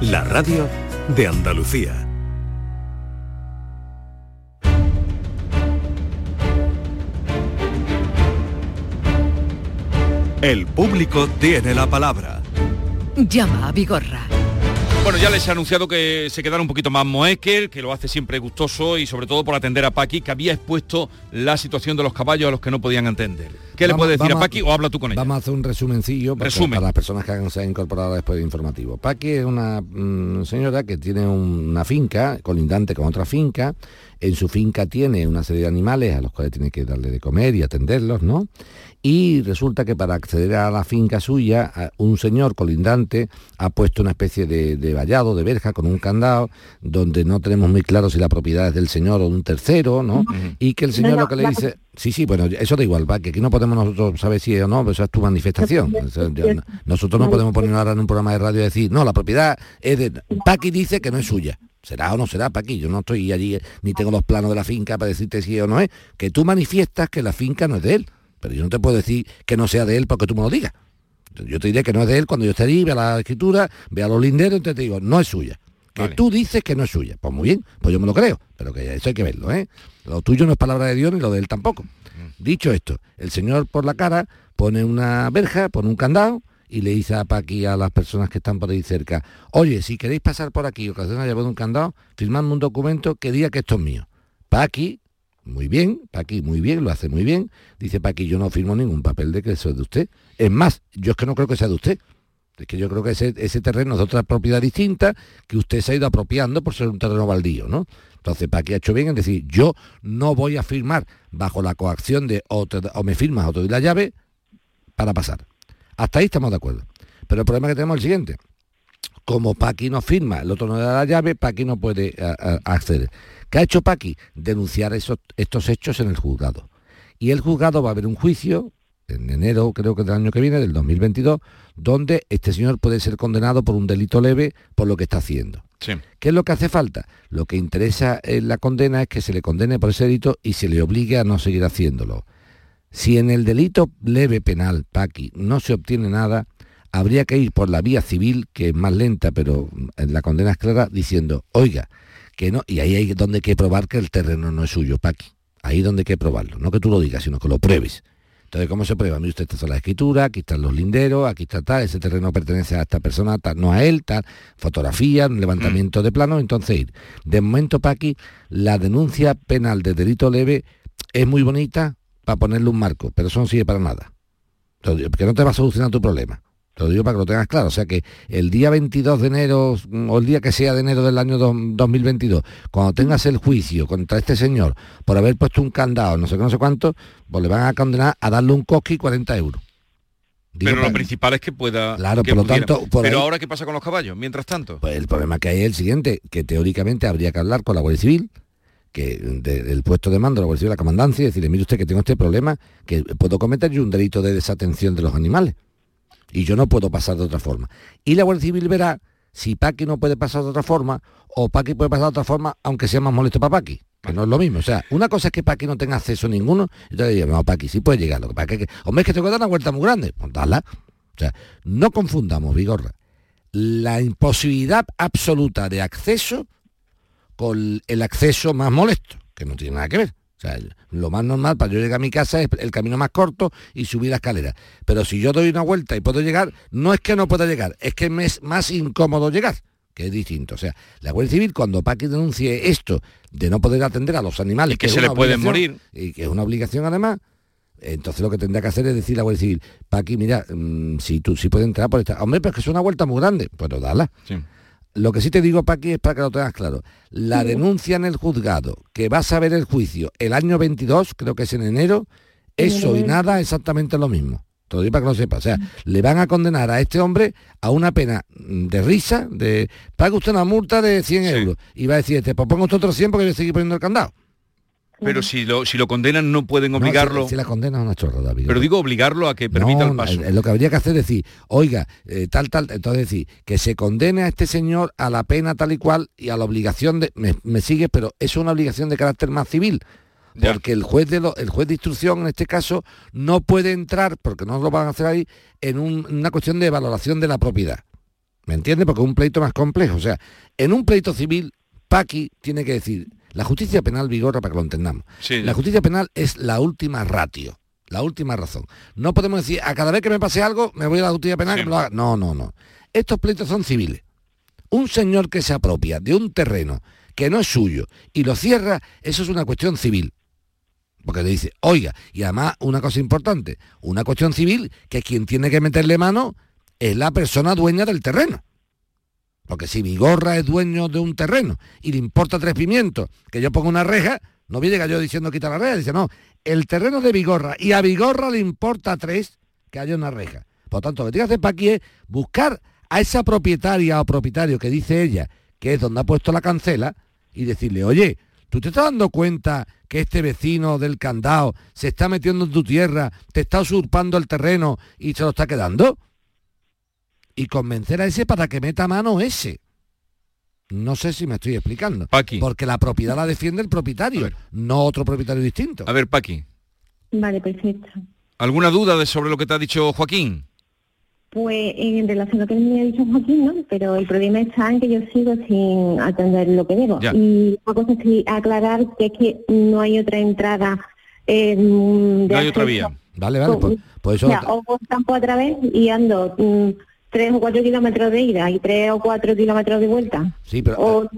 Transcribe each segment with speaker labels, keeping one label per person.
Speaker 1: la radio de Andalucía. El público tiene la palabra.
Speaker 2: Llama a Vigorra.
Speaker 3: Bueno, ya les he anunciado que se quedará un poquito más Moekel, que lo hace siempre gustoso y sobre todo por atender a Paqui, que había expuesto la situación de los caballos a los que no podían entender. ¿Qué le puede decir a Paqui o habla tú con ella?
Speaker 4: Vamos a hacer un resumencillo para, para las personas que se han incorporado después de informativo. Paqui es una mm, señora que tiene una finca colindante con otra finca. En su finca tiene una serie de animales a los cuales tiene que darle de comer y atenderlos, ¿no? y resulta que para acceder a la finca suya, un señor colindante ha puesto una especie de, vallado, de verja, con un candado, donde no tenemos muy claro si la propiedad es del señor o de un tercero, ¿no? Y que el señor lo que le dice... Sí, sí, bueno, eso da igual, que aquí no podemos nosotros saber si es o no, pero eso es tu manifestación. nosotros no podemos poner ahora en un programa de radio y decir, no, la propiedad es de... Paqui dice que no es suya. ¿Será o no será, Paqui? Yo no estoy allí, ni tengo los planos de la finca para decirte si es o no es. Que tú manifiestas que la finca no es de él. Pero yo no te puedo decir que no sea de él porque tú me lo digas. Yo te diré que no es de él cuando yo esté allí, vea la escritura, vea los linderos, entonces te digo, no es suya. Que tú dices que no es suya. Pues muy bien, pues yo me lo creo, pero que eso hay que verlo, ¿eh? Lo tuyo no es palabra de Dios ni lo de él tampoco. Mm. Dicho esto, el señor por la cara pone una verja, pone un candado y le dice a Paqui a las personas que están por ahí cerca, oye, si queréis pasar por aquí o que haya un candado, firmadme un documento que diga que esto es mío. Paqui muy bien, Paqui, muy bien, lo hace muy bien. Dice Paqui, yo no firmo ningún papel de que eso es de usted. Es más, yo es que no creo que sea de usted. Es que yo creo que ese, terreno es de otra propiedad distinta que usted se ha ido apropiando por ser un terreno baldío, ¿no? Entonces Paqui ha hecho bien en decir, yo no voy a firmar bajo la coacción de o, me firmas o te doy la llave para pasar. Hasta ahí estamos de acuerdo. Pero el problema que tenemos es el siguiente. Como Paqui no firma, el otro no le da la llave, Paqui no puede acceder. ¿Qué ha hecho Paqui? Denunciar estos hechos en el juzgado. Y el juzgado va a haber un juicio en enero, creo que del año que viene, del 2022, donde este señor puede ser condenado por un delito leve por lo que está haciendo. ¿Qué es lo que hace falta? Lo que interesa en la condena es que se le condene por ese delito y se le obligue a no seguir haciéndolo. Si en el delito leve penal, Paqui, no se obtiene nada, habría que ir por la vía civil, que es más lenta, pero en la condena es clara, diciendo, oiga, que no, y ahí hay donde hay que probar que el terreno no es suyo, Paqui. Ahí donde hay que probarlo, no que tú lo digas, sino que lo pruebes. Entonces, ¿cómo se prueba? Mire usted, está la escritura, aquí están los linderos, aquí está tal, ese terreno pertenece a esta persona, tal, no a él, tal, fotografía, levantamiento de plano, entonces ir. De momento, Paqui, la denuncia penal de delito leve es muy bonita para ponerle un marco, pero eso no sirve para nada. Porque no te va a solucionar tu problema. Te lo digo para que lo tengas claro. O sea que el día 22 de enero mm, o el día que sea de enero del año 2022, cuando tengas el juicio contra este señor por haber puesto un candado, no sé qué, no sé cuánto, pues le van a condenar a darle un coqui 40 euros.
Speaker 3: pero lo principal es que pueda...
Speaker 4: Claro, por lo tanto...
Speaker 3: pero ahora, ¿qué pasa con los caballos, mientras tanto?
Speaker 4: Pues el problema que hay es el siguiente, que teóricamente habría que hablar con la Guardia Civil, que del puesto de mando de la Guardia Civil, la comandancia, y decirle, mire usted que tengo este problema, que puedo cometer yo un delito de desatención de los animales y yo no puedo pasar de otra forma. Y la Guardia Civil verá si Paqui no puede pasar de otra forma o Paqui puede pasar de otra forma, aunque sea más molesto para Paqui. Que no es lo mismo. O sea, una cosa es que Paqui no tenga acceso a ninguno, entonces digo, no, Paqui sí puede llegar. Lo que es que, hombre, es que te puede dar una vuelta muy grande. Pues dala. O sea, no confundamos, Vigorra, la imposibilidad absoluta de acceso con el acceso más molesto, que no tiene nada que ver. O sea, lo más normal para yo llegar a mi casa es el camino más corto y subir la escalera. Pero si yo doy una vuelta y puedo llegar, no es que no pueda llegar, es que me es más incómodo llegar, que es distinto. O sea, la Guardia Civil, cuando Paqui denuncie esto de no poder atender a los animales,
Speaker 3: que, se le pueden morir,
Speaker 4: y que es una obligación además, entonces lo que tendrá que hacer es decir a la Guardia Civil, Paqui, mira, mm, si tú si puedes entrar por esta. Hombre, pero es que es una vuelta muy grande. Pues dala. Sí. Lo que sí te digo, Paqui, es para que lo tengas claro. La denuncia en el juzgado, que vas a ver el juicio el año 22, creo que es en enero, eso y nada exactamente lo mismo. Todo para que lo sepa. O sea, le van a condenar a este hombre a una pena de risa, de pague usted una multa de 100 euros. Y va a decir, este, pues pongo usted otros 100 porque voy a seguir poniendo el candado.
Speaker 3: Pero si lo, si lo condenan no pueden obligarlo.
Speaker 4: si, la condena es una chorra, David.
Speaker 3: Pero digo obligarlo a que permita el paso.
Speaker 4: Lo que habría que hacer es decir, oiga, eh, tal, tal, entonces decir, que se condene a este señor a la pena tal y cual y a la obligación de. Me, sigue, pero es una obligación de carácter más civil. Porque el juez de el juez de instrucción en este caso no puede entrar, porque no lo van a hacer ahí, en una cuestión de valoración de la propiedad. ¿Me entiende? Porque es un pleito más complejo. O sea, en un pleito civil, Paqui tiene que decir, la justicia penal vigora para que lo entendamos. La justicia penal es la última ratio, la última razón. No podemos decir, a cada vez que me pase algo, me voy a la justicia penal que lo haga. No, no, no. Estos pleitos son civiles. Un señor que se apropia de un terreno que no es suyo y lo cierra, eso es una cuestión civil. Porque le dice, oiga, y además una cosa importante, una cuestión civil que quien tiene que meterle mano es la persona dueña del terreno. Porque si Vigorra es dueño de un terreno y le importa tres pimientos, que yo ponga una reja, no viene yo diciendo quita la reja, dice, no, el terreno de Vigorra y a Vigorra le importa tres que haya una reja. Por tanto, lo que tiene que hacer para aquí es buscar a esa propietaria o propietario que dice ella, que es donde ha puesto la cancela, y decirle, oye, ¿tú te estás dando cuenta que este vecino del candado se está metiendo en tu tierra, te está usurpando el terreno y se lo está quedando? Y convencer a ese para que meta mano ese. No sé si me estoy explicando. Porque la propiedad la defiende el propietario, no otro propietario distinto.
Speaker 3: A ver, Paqui.
Speaker 5: Vale, perfecto.
Speaker 3: ¿Alguna duda de sobre lo que te ha dicho Joaquín?
Speaker 5: Pues en relación a lo que me ha dicho Joaquín, ¿no? Pero el problema está en que yo sigo sin atender lo que debo. Y una cosa es aclarar que es que no hay otra entrada.
Speaker 3: Eh, de no hay otra vía.
Speaker 4: Vale, vale, pues, pues eso...
Speaker 5: O, o campo a través y ando mm, tres o cuatro kilómetros de ida y tres o cuatro kilómetros de vuelta.
Speaker 4: Sí, pero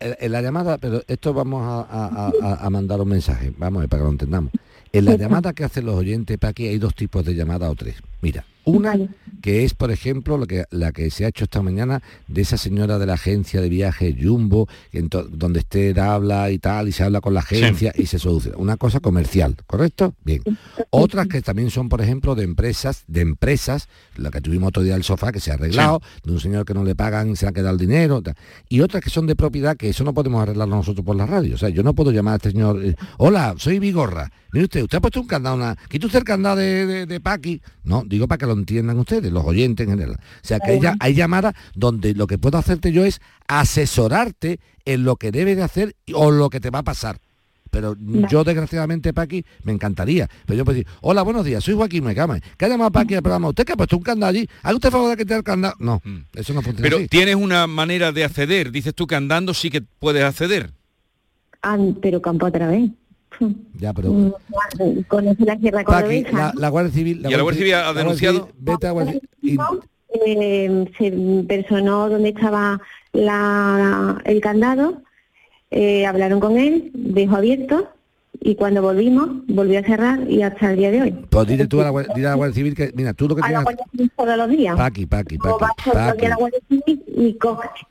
Speaker 4: eh, en la llamada, pero esto vamos a, a, mandar un mensaje, vamos a ver, para que lo entendamos. En la llamada que hacen los oyentes, para aquí hay dos tipos de llamada o tres. Mira, una que es, por ejemplo, lo que, la que se ha hecho esta mañana de esa señora de la agencia de viajes Jumbo, donde usted habla y tal, y se habla con la agencia y se soluciona. Una cosa comercial, ¿correcto? Bien. Otras que también son, por ejemplo, de empresas, de empresas, la que tuvimos otro día el sofá que se ha arreglado, de un señor que no le pagan y se ha quedado el dinero, y otras que son de propiedad, que eso no podemos arreglarlo nosotros por la radio. O sea, yo no puedo llamar a este señor, eh, hola, soy Vigorra. Mire usted, usted ha puesto un candado, una... quita usted el candado de, de, de Paqui. No, digo para que lo entiendan ustedes, los oyentes en general. O sea, que hay llamadas donde lo que puedo hacerte yo es asesorarte en lo que debes de hacer o lo que te va a pasar. Pero yo, desgraciadamente, Paqui, me encantaría. Pero yo puedo decir, hola, buenos días, soy Joaquín Mecame. ¿Qué ha llamado Paqui al programa? ¿Usted que ha puesto un candado allí? ¿Haga usted favor de que te el candado? No, mm. eso no funciona
Speaker 3: Pero tienes una manera de acceder. Dices tú que andando sí que puedes acceder.
Speaker 5: Ah, pero campo otra vez.
Speaker 4: Ya, pero... Mm,
Speaker 5: conoce la Sierra
Speaker 4: la, la, Guardia Civil...
Speaker 3: La ¿Y la Guardia Civil ha denunciado?
Speaker 5: vete a Guardia Civil, eh, se personó donde estaba la, el candado, eh, hablaron con él, dejó abierto y cuando volvimos, volvió a cerrar y hasta el día de hoy.
Speaker 4: Pues dile tú a la, dile a la Guardia Civil que, mira, tú lo que tienes...
Speaker 5: A la Guardia Civil todos los días.
Speaker 4: Paqui, paqui, paqui. O
Speaker 5: a la Guardia Civil y,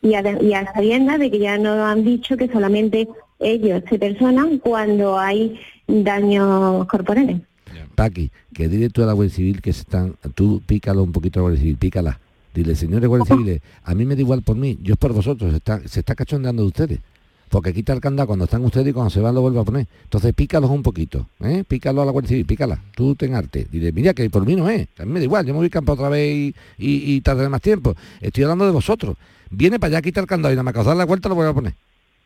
Speaker 5: y, a, y a sabiendas de que ya nos han dicho que solamente ellos se personan cuando hay daños corporales.
Speaker 4: Paqui, que dile tú a la Guardia Civil que están, tú pícalo un poquito a la Guardia Civil, pícala. Dile, señores Guardia Civil, a mí me da igual por mí, yo es por vosotros, se está, se está cachondeando de ustedes. Porque quita el candado cuando están ustedes y cuando se van lo vuelve a poner. Entonces pícalos un poquito, ¿eh? Pícalo a la Guardia Civil, pícala, tú ten arte. Dile, mira que por mí no es, a mí me da igual, yo me voy a campo otra vez y, y, tardaré más tiempo. Estoy hablando de vosotros. Viene para allá, quita el candado y nada más que dar la vuelta lo voy a poner.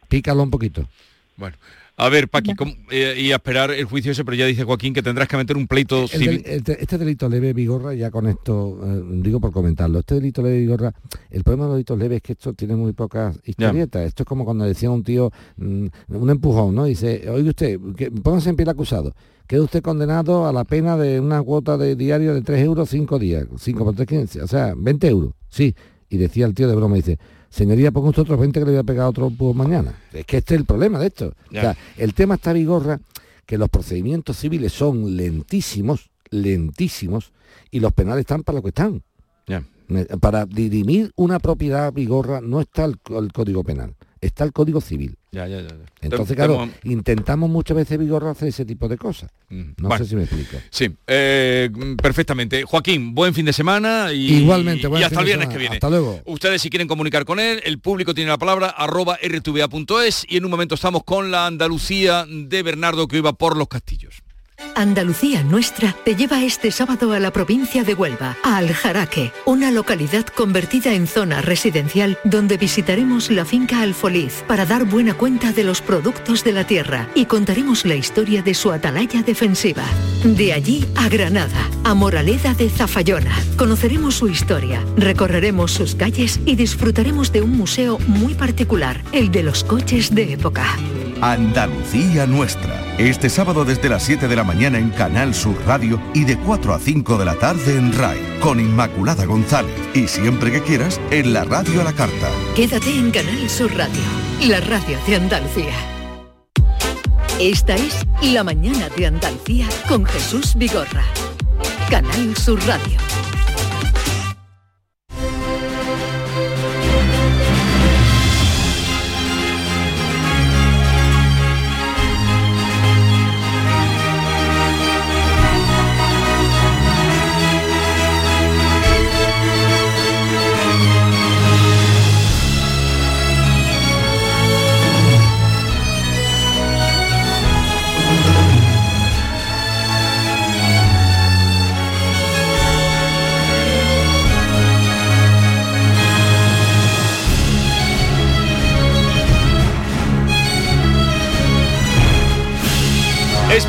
Speaker 4: Pícalo un poquito.
Speaker 3: Bueno, a ver, Paqui, eh, y a esperar el juicio ese, pero ya dice Joaquín que tendrás que meter un pleito civil.
Speaker 4: este delito leve, Vigorra, ya con esto, eh, digo por comentarlo, este delito leve, Vigorra, el problema de los delitos leves es que esto tiene muy pocas historietas. Esto es como cuando decía un tío, mm, un empujón, ¿no? Dice, oye usted, que, póngase en pie el acusado. Queda usted condenado a la pena de una cuota de diario de 3 euros 5 días, 5 por 3, 15, o sea, 20 euros. Sí. Y decía el tío de broma, dice, señoría, ponga usted otro 20 que le voy a pegar otro pues, mañana. Es que este es el problema de esto. O sea, el tema está vigorra que los procedimientos civiles son lentísimos, lentísimos, y los penales están para lo que están. Para dirimir una propiedad vigorra no está el Código Penal está el Código Civil.
Speaker 3: Ya, ya, ya.
Speaker 4: Entonces, claro, intentamos muchas veces Vigorra hacer ese tipo de cosas. Mm, no sé si me explico.
Speaker 3: Sí, eh, perfectamente. Joaquín, buen fin de semana y,
Speaker 4: Igualmente,
Speaker 3: y hasta el viernes que viene.
Speaker 4: Hasta luego.
Speaker 3: Ustedes si quieren comunicar con él, el público tiene la palabra arroba rtva.es y en un momento estamos con la Andalucía de Bernardo que iba por los castillos.
Speaker 2: Andalucía Nuestra te lleva este sábado a la provincia de Huelva, a Aljaraque, una localidad convertida en zona residencial donde visitaremos la finca Alfoliz para dar buena cuenta de los productos de la tierra y contaremos la historia de su atalaya defensiva. De allí a Granada, a Moraleda de Zafayona, conoceremos su historia, recorreremos sus calles y disfrutaremos de un museo muy particular, el de los coches de época.
Speaker 6: Andalucía Nuestra. Este sábado desde las 7 de la mañana en Canal Sur Radio y de 4 a 5 de la tarde en RAI con Inmaculada González. Y siempre que quieras en la radio a la carta.
Speaker 2: Quédate en Canal Sur Radio, la radio de Andalucía. Esta es La mañana de Andalucía con Jesús Vigorra. Canal Sur Radio.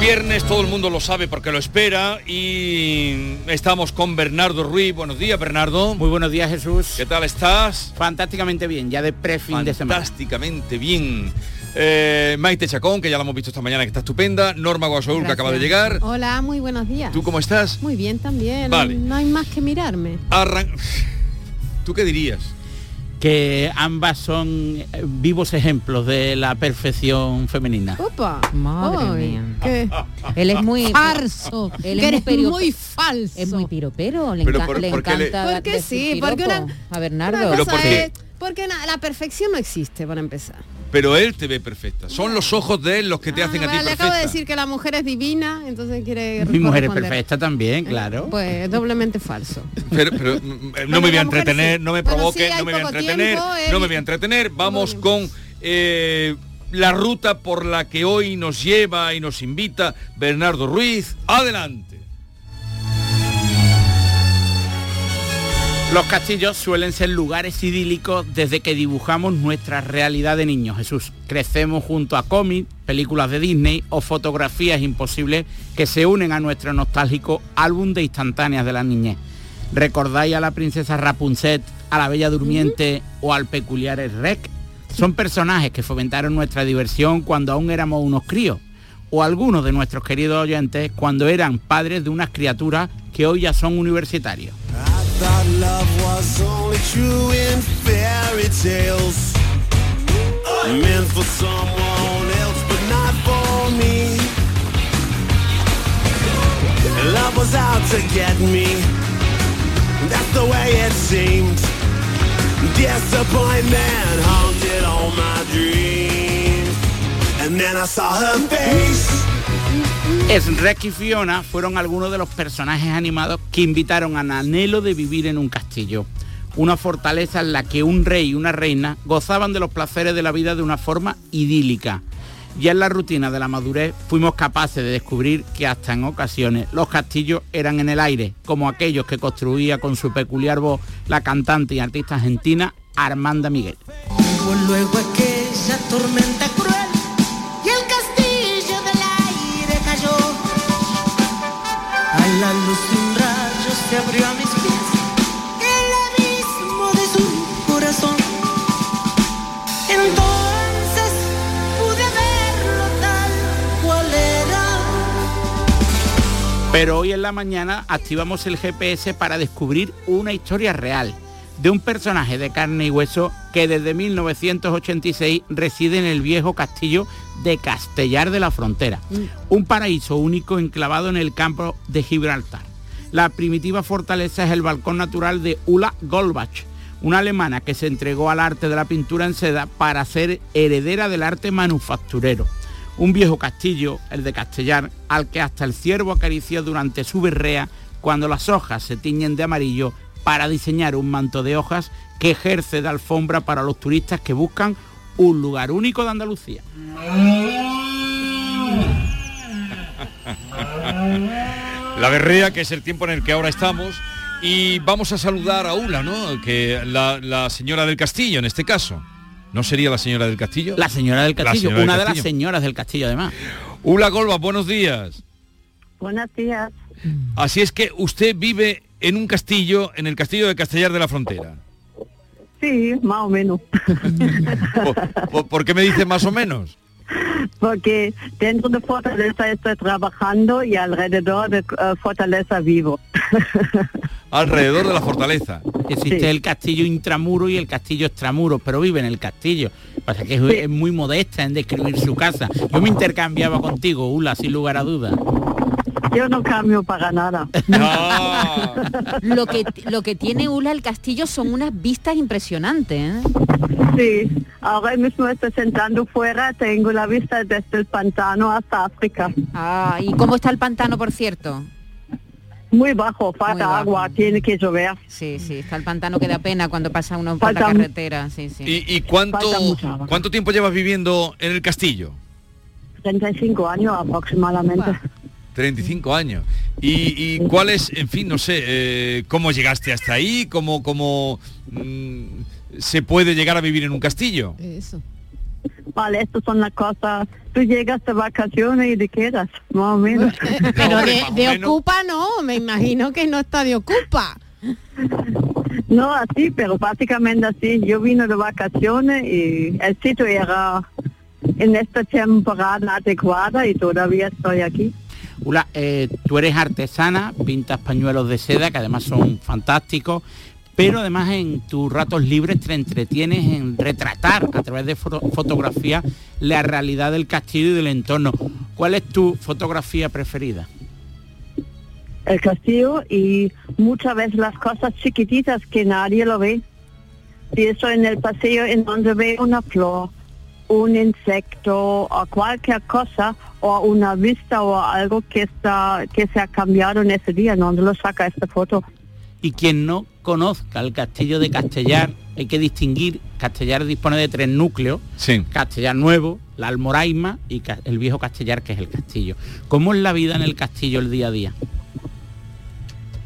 Speaker 3: Viernes, todo el mundo lo sabe porque lo espera y estamos con Bernardo Ruiz. Buenos días, Bernardo.
Speaker 7: Muy buenos días, Jesús.
Speaker 3: ¿Qué tal estás?
Speaker 7: Fantásticamente bien, ya de pre-fin de semana.
Speaker 3: Fantásticamente bien. Eh, Maite Chacón, que ya la hemos visto esta mañana, que está estupenda. Norma Guasoul, que acaba de llegar.
Speaker 8: Hola, muy buenos días.
Speaker 3: ¿Tú cómo estás?
Speaker 8: Muy bien también.
Speaker 3: Vale.
Speaker 8: No hay más que mirarme.
Speaker 3: Arran... ¿Tú qué dirías?
Speaker 7: Que ambas son eh, vivos ejemplos de la perfección femenina.
Speaker 8: Opa.
Speaker 9: Madre mía.
Speaker 8: qué
Speaker 9: Él es muy
Speaker 8: falso.
Speaker 9: Él es muy,
Speaker 8: falso.
Speaker 9: es muy piropero, le,
Speaker 3: Pero
Speaker 9: enca-
Speaker 3: por-
Speaker 9: le
Speaker 3: ¿por qué le-
Speaker 9: encanta
Speaker 8: Porque sí, porque una-
Speaker 9: a Bernardo.
Speaker 8: Una cosa es- porque na- la perfección no existe, para empezar.
Speaker 3: Pero él te ve perfecta. Son los ojos de él los que te hacen a
Speaker 8: Ah,
Speaker 3: ti
Speaker 8: le
Speaker 3: perfecta.
Speaker 8: acabo de decir que la mujer es divina, entonces quiere
Speaker 7: Mi mujer es perfecta también, claro.
Speaker 8: Pues es doblemente falso.
Speaker 3: Pero, pero, mm, no me voy a entretener,
Speaker 8: sí.
Speaker 3: no me
Speaker 8: Bueno,
Speaker 3: provoque,
Speaker 8: sí,
Speaker 3: no me voy a entretener,
Speaker 8: tiempo,
Speaker 3: no me voy a entretener. Vamos con eh, la ruta por la que hoy nos lleva y nos invita Bernardo Ruiz. Adelante.
Speaker 7: Los castillos suelen ser lugares idílicos desde que dibujamos nuestra realidad de niños, Jesús. Crecemos junto a cómics, películas de Disney o fotografías imposibles que se unen a nuestro nostálgico álbum de instantáneas de la niñez. ¿Recordáis a la princesa Rapunzel, a la Bella Durmiente o al peculiar Rec? Son personajes que fomentaron nuestra diversión cuando aún éramos unos críos. O algunos de nuestros queridos oyentes cuando eran padres de unas criaturas que hoy ya son universitarios.
Speaker 10: Thought love was only true in fairy tales. Meant for someone else, but not for me. Love was out to get me. That's the way it seemed. Disappointment haunted all my dreams. And then I saw her face.
Speaker 7: Shrek y Fiona fueron algunos de los personajes animados que invitaron al anhelo de vivir en un castillo. Una fortaleza en la que un rey y una reina gozaban de los placeres de la vida de una forma idílica. Ya en la rutina de la madurez fuimos capaces de descubrir que hasta en ocasiones los castillos eran en el aire, como aquellos que construía con su peculiar voz la cantante y artista argentina Armanda Miguel.
Speaker 11: La luz de un rayo se abrió a mis pies el abismo de su corazón. Entonces pude verlo tal cual era.
Speaker 7: Pero hoy en la mañana activamos el GPS para descubrir una historia real de un personaje de carne y hueso que desde 1986 reside en el viejo castillo de Castellar de la Frontera, un paraíso único enclavado en el campo de Gibraltar. La primitiva fortaleza es el balcón natural de Ulla Goldbach, una alemana que se entregó al arte de la pintura en seda para ser heredera del arte manufacturero. Un viejo castillo, el de Castellar, al que hasta el ciervo acarició durante su berrea cuando las hojas se tiñen de amarillo para diseñar un manto de hojas que ejerce de alfombra para los turistas que buscan un lugar único de Andalucía.
Speaker 3: La berrea, que es el tiempo en el que ahora estamos. Y vamos a saludar a Ula, ¿no? Que la, la señora del castillo, en este caso. ¿No sería la señora del castillo?
Speaker 7: La señora del castillo,
Speaker 3: señora del
Speaker 7: una de las señoras del castillo además.
Speaker 3: Ula Golba, buenos días.
Speaker 5: Buenos días.
Speaker 3: Así es que usted vive en un castillo, en el castillo de Castellar de la Frontera.
Speaker 12: Sí, más o menos.
Speaker 3: ¿Por, por- por qué me dice más o menos?
Speaker 12: Porque dentro de Fortaleza estoy trabajando y alrededor de eh, Fortaleza vivo.
Speaker 3: Alrededor de la fortaleza.
Speaker 7: Existe el castillo intramuro y el castillo extramuro, pero vive en el castillo. Pasa que es, es muy modesta en describir su casa. Yo me intercambiaba contigo, Ula, sin lugar a dudas.
Speaker 12: Yo no cambio para nada.
Speaker 9: Lo que, lo que tiene Ula el castillo son unas vistas impresionantes. ¿eh?
Speaker 12: Sí, ahora mismo estoy sentando fuera, tengo la vista desde el pantano hasta África.
Speaker 9: Ah, ¿y cómo está el pantano, por cierto?
Speaker 12: Muy bajo, falta
Speaker 9: Muy bajo.
Speaker 12: agua, tiene que llover.
Speaker 9: Sí, sí, está el pantano que da pena cuando pasa uno por la carretera. Sí, sí.
Speaker 3: ¿Y, cuánto tiempo llevas viviendo en el castillo?
Speaker 12: 35 años aproximadamente.
Speaker 3: 35 años. ¿Y, y cuál es, en fin, no sé, eh, cómo llegaste hasta ahí? ¿Cómo, cómo mm, se puede llegar a vivir en un castillo?
Speaker 8: Eso.
Speaker 12: Vale, estas son las cosas. Tú llegas de vacaciones y te quedas, más o menos.
Speaker 8: Pero de, ocupa no, me imagino que no está de ocupa.
Speaker 12: No así, pero básicamente así. Yo vine de vacaciones y el sitio era en esta temporada adecuada y todavía estoy aquí.
Speaker 7: Ula, eh, tú eres artesana, pintas pañuelos de seda, que además son fantásticos, pero además en tus ratos libres te entretienes en retratar a través de foto- fotografía la realidad del castillo y del entorno. ¿Cuál es tu fotografía preferida?
Speaker 12: El castillo y muchas veces las cosas chiquititas que nadie lo ve. Si estoy en el paseo en donde veo una flor, un insecto o cualquier cosa o una vista o algo que está que se ha cambiado en ese día, donde lo saca esta foto.
Speaker 7: Y quien no conozca el castillo de Castellar, hay que distinguir, Castellar dispone de tres núcleos,
Speaker 3: Sí.
Speaker 7: Castellar Nuevo, la Almoraima y el viejo Castellar, que es el castillo. ¿Cómo es la vida en el castillo el día a día?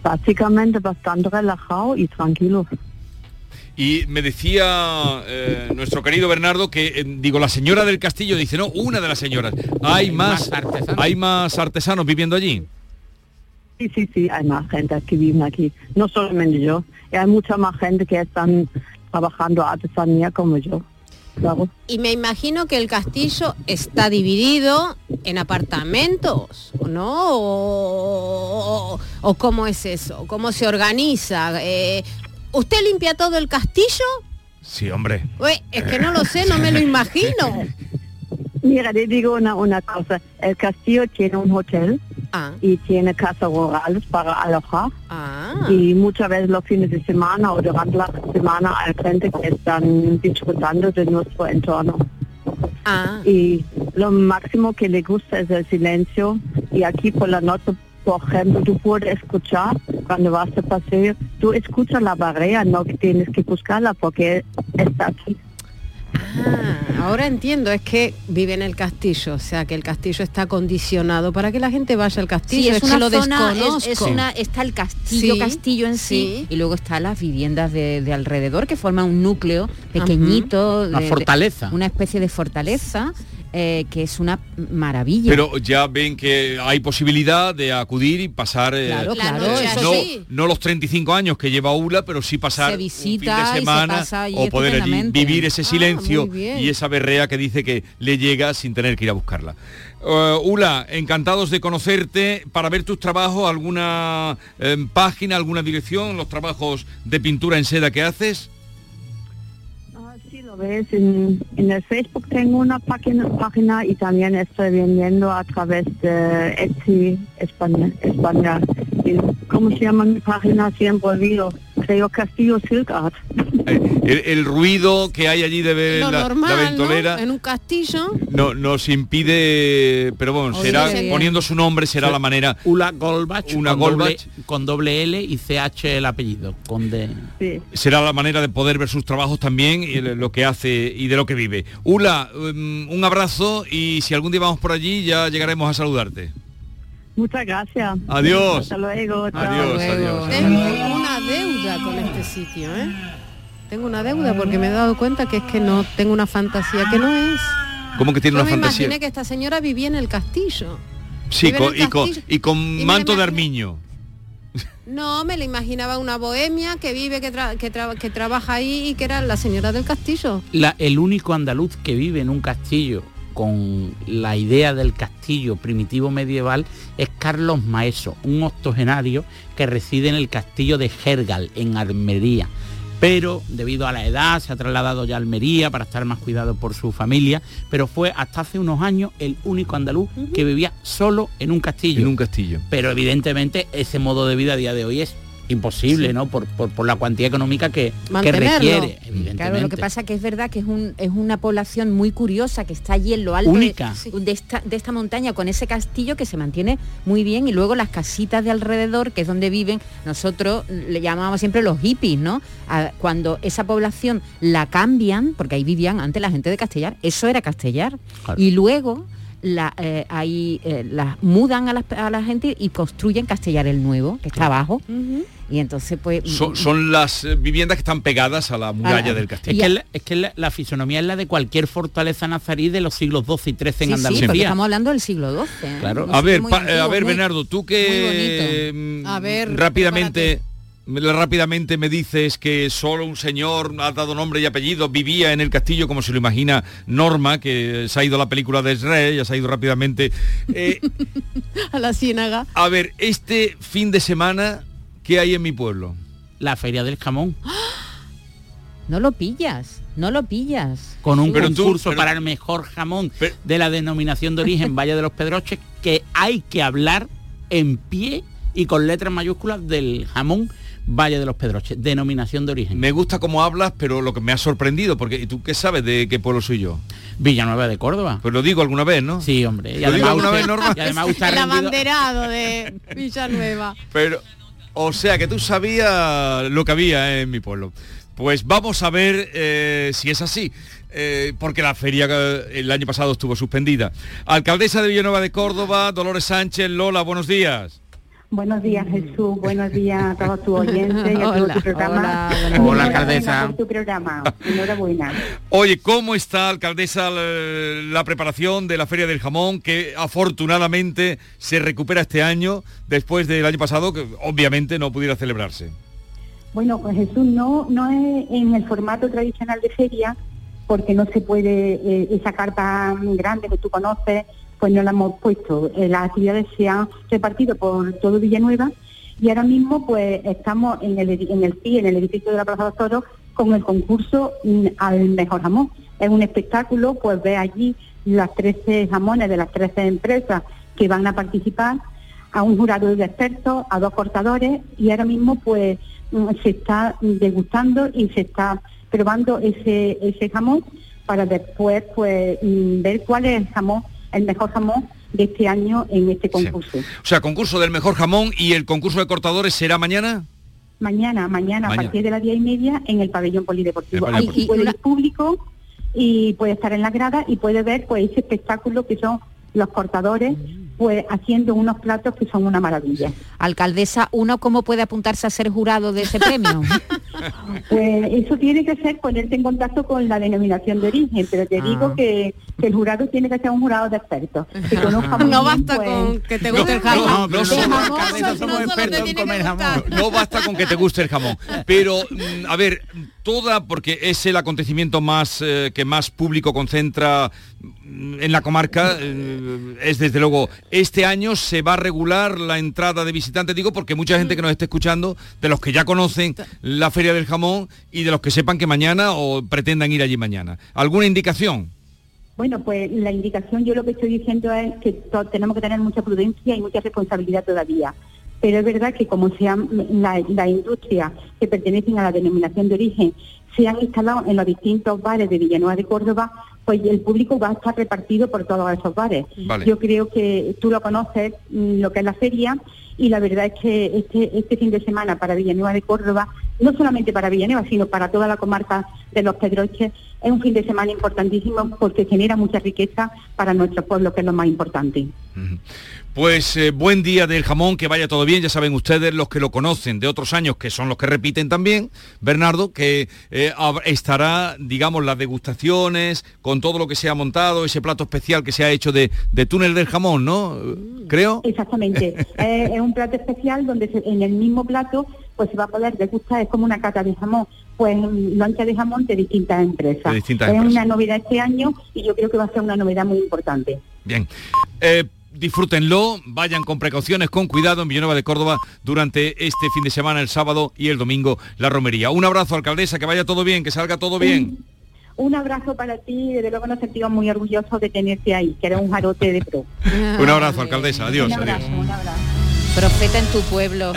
Speaker 12: Básicamente bastante relajado y tranquilo.
Speaker 3: Y me decía eh, nuestro querido Bernardo que, eh, digo, la señora del castillo dice, no, una de las señoras. Hay más,
Speaker 7: más artesanos.
Speaker 3: hay más artesanos viviendo allí.
Speaker 12: Sí, sí, sí, hay más gente que vive aquí, no solamente yo, y hay mucha más gente que están trabajando artesanía como yo. Claro.
Speaker 8: Y me imagino que el castillo está dividido en apartamentos, ¿no? O, o- o cómo es eso, cómo se organiza. Eh, ¿Usted limpia todo el castillo?
Speaker 3: Sí, hombre.
Speaker 8: Ué, es que no lo sé, no me lo imagino.
Speaker 12: Mira, te digo una, una cosa, el castillo tiene un hotel
Speaker 8: Ah,
Speaker 12: y tiene casas rurales para alojar
Speaker 8: ah.
Speaker 12: y muchas veces los fines de semana o durante la semana hay gente que están disfrutando de nuestro entorno.
Speaker 8: Ah,
Speaker 12: y lo máximo que le gusta es el silencio y aquí por la noche por ejemplo tú puedes escuchar cuando vas de paseo tú escuchas la barrera no que tienes que buscarla porque está aquí
Speaker 8: ah, ahora entiendo, es que vive en el castillo, o sea que el castillo está acondicionado para que la gente vaya al castillo.
Speaker 9: Sí, es una
Speaker 8: lo
Speaker 9: zona, es-
Speaker 8: desconozco.
Speaker 9: es, una, está el castillo,
Speaker 8: Sí,
Speaker 9: castillo en sí,
Speaker 8: sí.
Speaker 9: y luego están las viviendas de, de alrededor que forman un núcleo pequeñito,
Speaker 7: Una
Speaker 9: de- de-
Speaker 7: fortaleza.
Speaker 9: una especie de fortaleza eh, que es una maravilla.
Speaker 3: Pero ya ven que hay posibilidad de acudir y pasar... eh,
Speaker 9: Claro,
Speaker 8: La
Speaker 9: claro,
Speaker 3: no,
Speaker 8: sí.
Speaker 3: no los 35 años que lleva ULA, pero sí pasar
Speaker 9: Se
Speaker 3: un
Speaker 9: visita
Speaker 3: fin de semana
Speaker 9: pasa
Speaker 3: o poder vivir ese
Speaker 8: Ah,
Speaker 3: silencio y esa berrea que dice que le llega sin tener que ir a buscarla. Eh, Ula, encantados de conocerte. Para ver tus trabajos, alguna eh, página, alguna dirección, los trabajos de pintura en seda que haces.
Speaker 12: Lo en, el Facebook tengo una página, y también estoy vendiendo a través de Etsy España, ¿Cómo se llama mi página? Siempre olvido. Creo Castillo Silk Art.
Speaker 3: Eh, el, el ruido que hay allí de ver la, la
Speaker 8: normal,
Speaker 3: ventolera
Speaker 8: ¿no? En un castillo.
Speaker 3: no, nos impide, pero bueno,
Speaker 8: Oye,
Speaker 3: será poniendo su nombre será la manera.
Speaker 7: Ula Goldbach,
Speaker 3: Una
Speaker 7: con, doble,
Speaker 3: Goldbach.
Speaker 7: con doble L y CH el apellido. Con de...
Speaker 12: Sí.
Speaker 3: será la manera de poder ver sus trabajos también y lo que hace y de lo que vive. Ula, um, un abrazo y si algún día vamos por allí ya llegaremos a saludarte.
Speaker 12: Muchas gracias.
Speaker 3: Adiós.
Speaker 12: Hasta luego. chao.
Speaker 3: Adiós, adiós.
Speaker 8: Tengo una deuda con este sitio, ¿eh? Tengo una deuda porque me he dado cuenta que es que no tengo una fantasía que no es.
Speaker 3: ¿Cómo que tiene
Speaker 8: Yo
Speaker 3: una
Speaker 8: me
Speaker 3: fantasía?
Speaker 8: imaginé que esta señora vivía en el castillo.
Speaker 3: Sí, con-
Speaker 8: el
Speaker 3: y, con,
Speaker 8: castillo.
Speaker 3: y con
Speaker 8: Y me
Speaker 3: manto de armiño.
Speaker 8: No, me la imaginaba una bohemia que vive, que, tra- que, tra- que trabaja ahí y que era la señora del castillo.
Speaker 7: La- el único andaluz que vive en un castillo con la idea del castillo primitivo medieval es Carlos Maeso, un octogenario que reside en el castillo de Gergal, en Almería. Pero debido a la edad se ha trasladado ya a Almería para estar más cuidado por su familia, pero fue hasta hace unos años el único andaluz que vivía solo en un castillo.
Speaker 3: En un castillo.
Speaker 7: Pero evidentemente ese modo de vida a día de hoy es imposible, ¿no? Por, por- por la cuantía económica que, requiere, evidentemente.
Speaker 9: Claro, lo que pasa que es verdad que es, un, es una población muy curiosa que está allí en lo alto de-
Speaker 7: Única.
Speaker 9: de, esta, de esta montaña con ese castillo que se mantiene muy bien y luego las casitas de alrededor, que es donde viven, nosotros le llamábamos siempre los hippies, ¿no? A- cuando esa población la cambian, porque ahí vivían antes la gente de Castellar, eso era Castellar.
Speaker 7: Claro.
Speaker 9: Y luego la, eh, ahí eh, las mudan a la, a la gente y construyen Castellar el Nuevo, que está abajo. Y entonces pues...
Speaker 3: Son, son las eh, viviendas que están pegadas a la muralla
Speaker 9: Ah,
Speaker 3: del
Speaker 7: Es
Speaker 3: castillo.
Speaker 7: que, la, es que la, la fisonomía es la de cualquier fortaleza nazarí de los siglos XII y XIII en
Speaker 9: Sí, sí, porque
Speaker 7: Andalucía.
Speaker 9: estamos hablando del siglo XII. ¿eh?
Speaker 7: Claro.
Speaker 3: A ver,
Speaker 9: sitio muy
Speaker 3: pa- a ver,
Speaker 9: muy-
Speaker 3: Bernardo, tú que mm,
Speaker 8: A ver,
Speaker 3: rápidamente me- rápidamente me dices que solo un señor ha dado nombre y apellido, vivía en el castillo como se lo imagina Norma, que se ha ido a la película de Rey, ya se ha ido rápidamente. Eh,
Speaker 8: A la ciénaga.
Speaker 3: a ver, este fin de semana, ¿qué hay en mi pueblo?
Speaker 7: La feria del jamón,
Speaker 9: No lo pillas, no lo pillas.
Speaker 7: con un
Speaker 3: Pero tú-
Speaker 7: concurso
Speaker 3: pero-
Speaker 7: para el mejor jamón
Speaker 3: Pero-
Speaker 7: de la denominación de origen Valle de los Pedroches, que hay que hablar en pie y con letras mayúsculas del jamón Valle de los Pedroches, denominación de origen.
Speaker 3: Me gusta cómo hablas, pero lo que me ha sorprendido, porque ¿y ¿tú qué sabes de qué pueblo soy yo?
Speaker 7: Villanueva de Córdoba.
Speaker 3: Pues lo digo alguna vez, ¿no?
Speaker 7: Sí, hombre. Y
Speaker 3: ¿Lo digo alguna
Speaker 7: usted-
Speaker 3: vez, Norma?
Speaker 7: y además usted
Speaker 8: El
Speaker 7: rendido-
Speaker 8: abanderado de Villanueva.
Speaker 3: Pero, o sea, que tú sabías lo que había en mi pueblo. Pues vamos a ver eh, si es así, eh, porque la feria eh, el año pasado estuvo suspendida. Alcaldesa de Villanueva de Córdoba, Dolores Sánchez, Lola, buenos días.
Speaker 13: Buenos días, Jesús. Buenos días a todos tus oyentes y a todo
Speaker 9: Hola,
Speaker 13: tu programa.
Speaker 9: hola.
Speaker 7: Hola, alcaldesa.
Speaker 13: por tu programa. Enhorabuena.
Speaker 3: Oye, ¿cómo está, alcaldesa, la, la preparación de la Feria del Jamón, que afortunadamente se recupera este año, después del año pasado, que obviamente no pudiera celebrarse?
Speaker 13: Bueno, pues Jesús, no, no es en el formato tradicional de feria, porque no se puede, eh, esa carpa grande que tú conoces, pues no la hemos puesto. Eh, las actividades se han repartido por todo Villanueva y ahora mismo pues estamos en el, en el CI, en el edificio de la Plaza de Toros, con el concurso mm, al mejor jamón. Es un espectáculo, pues ve allí las 13 jamones de las 13 empresas que van a participar, a un jurado de expertos, a dos cortadores y ahora mismo pues mm, se está degustando y se está probando ese, ese jamón para después pues mm, ver cuál es el jamón, el mejor jamón de este año en este concurso.
Speaker 3: O sea, concurso del mejor jamón y el concurso de cortadores será mañana.
Speaker 13: Mañana, mañana,
Speaker 3: Mañana.
Speaker 13: a partir de las diez y media en el pabellón polideportivo.
Speaker 3: El
Speaker 13: Ahí puede ir público y puede estar en la grada y puede ver pues ese espectáculo que son los cortadores pues haciendo unos platos que son una maravilla.
Speaker 9: Alcaldesa, ¿uno cómo puede apuntarse a ser jurado de ese premio?
Speaker 13: Pues eso tiene que ser ponerte en contacto con la denominación de origen, pero te
Speaker 9: Ah.
Speaker 13: digo que, que el jurado tiene que ser un jurado de expertos. Que conozca muy
Speaker 8: No
Speaker 13: bien,
Speaker 8: basta
Speaker 13: pues,
Speaker 8: con que te
Speaker 3: No,
Speaker 8: guste el jamón.
Speaker 3: no, no
Speaker 8: De
Speaker 3: somos
Speaker 8: jamón,
Speaker 7: alcaldesas,
Speaker 8: no
Speaker 7: somos
Speaker 8: solo te
Speaker 7: expertos en
Speaker 8: tiene que
Speaker 7: comer jamón.
Speaker 8: gustar.
Speaker 3: No basta con que te guste el jamón. Pero, mm, a ver, toda, porque es el acontecimiento más eh, que más público concentra en la comarca, eh, es desde luego, este año se va a regular la entrada de visitantes, digo, porque mucha gente que nos esté escuchando, de los que ya conocen la Feria del Jamón y de los que sepan que mañana o pretendan ir allí mañana. ¿Alguna indicación?
Speaker 13: Bueno, pues la indicación yo lo que estoy diciendo es que tenemos que tener mucha prudencia y mucha responsabilidad todavía. Pero es verdad que como se han, la, la industria que pertenecen a la denominación de origen se han instalado en los distintos bares de Villanueva de Córdoba, pues el público va a estar repartido por todos esos bares.
Speaker 3: Vale.
Speaker 13: Yo creo que tú lo conoces, mm, lo que es la feria, y la verdad es que este, este fin de semana para Villanueva de Córdoba no solamente para Villanueva, sino para toda la comarca de los Pedroches. Es un fin de semana importantísimo porque genera mucha riqueza para nuestro pueblo, que es lo más importante.
Speaker 3: Pues eh, buen día del jamón, que vaya todo bien, ya saben ustedes los que lo conocen de otros años, que son los que repiten también, Bernardo, que eh, estará, digamos, las degustaciones, con todo lo que se ha montado, ese plato especial que se ha hecho de, de túnel del jamón, ¿no? Creo.
Speaker 13: Exactamente. Eh, es un plato especial donde se- en el mismo plato pues se va a poder degustar, es como una cata de jamón, pues loncha de jamón de distintas empresas.
Speaker 3: De distintas
Speaker 13: es
Speaker 3: empresas.
Speaker 13: una novedad este año y yo creo que va a ser una novedad muy importante.
Speaker 3: Bien. Eh, disfrútenlo, vayan con precauciones, con cuidado en Villanueva de Córdoba durante este fin de semana, el sábado y el domingo, la romería. Un abrazo, alcaldesa, que vaya todo bien, que salga todo bien.
Speaker 13: Un abrazo para ti, desde luego nos sentimos muy orgullosos de tenerte ahí, que eres un jarote de pro.
Speaker 3: Un abrazo, alcaldesa. Adiós,
Speaker 13: un
Speaker 3: adiós.
Speaker 13: un abrazo.
Speaker 9: Profeta en tu pueblo.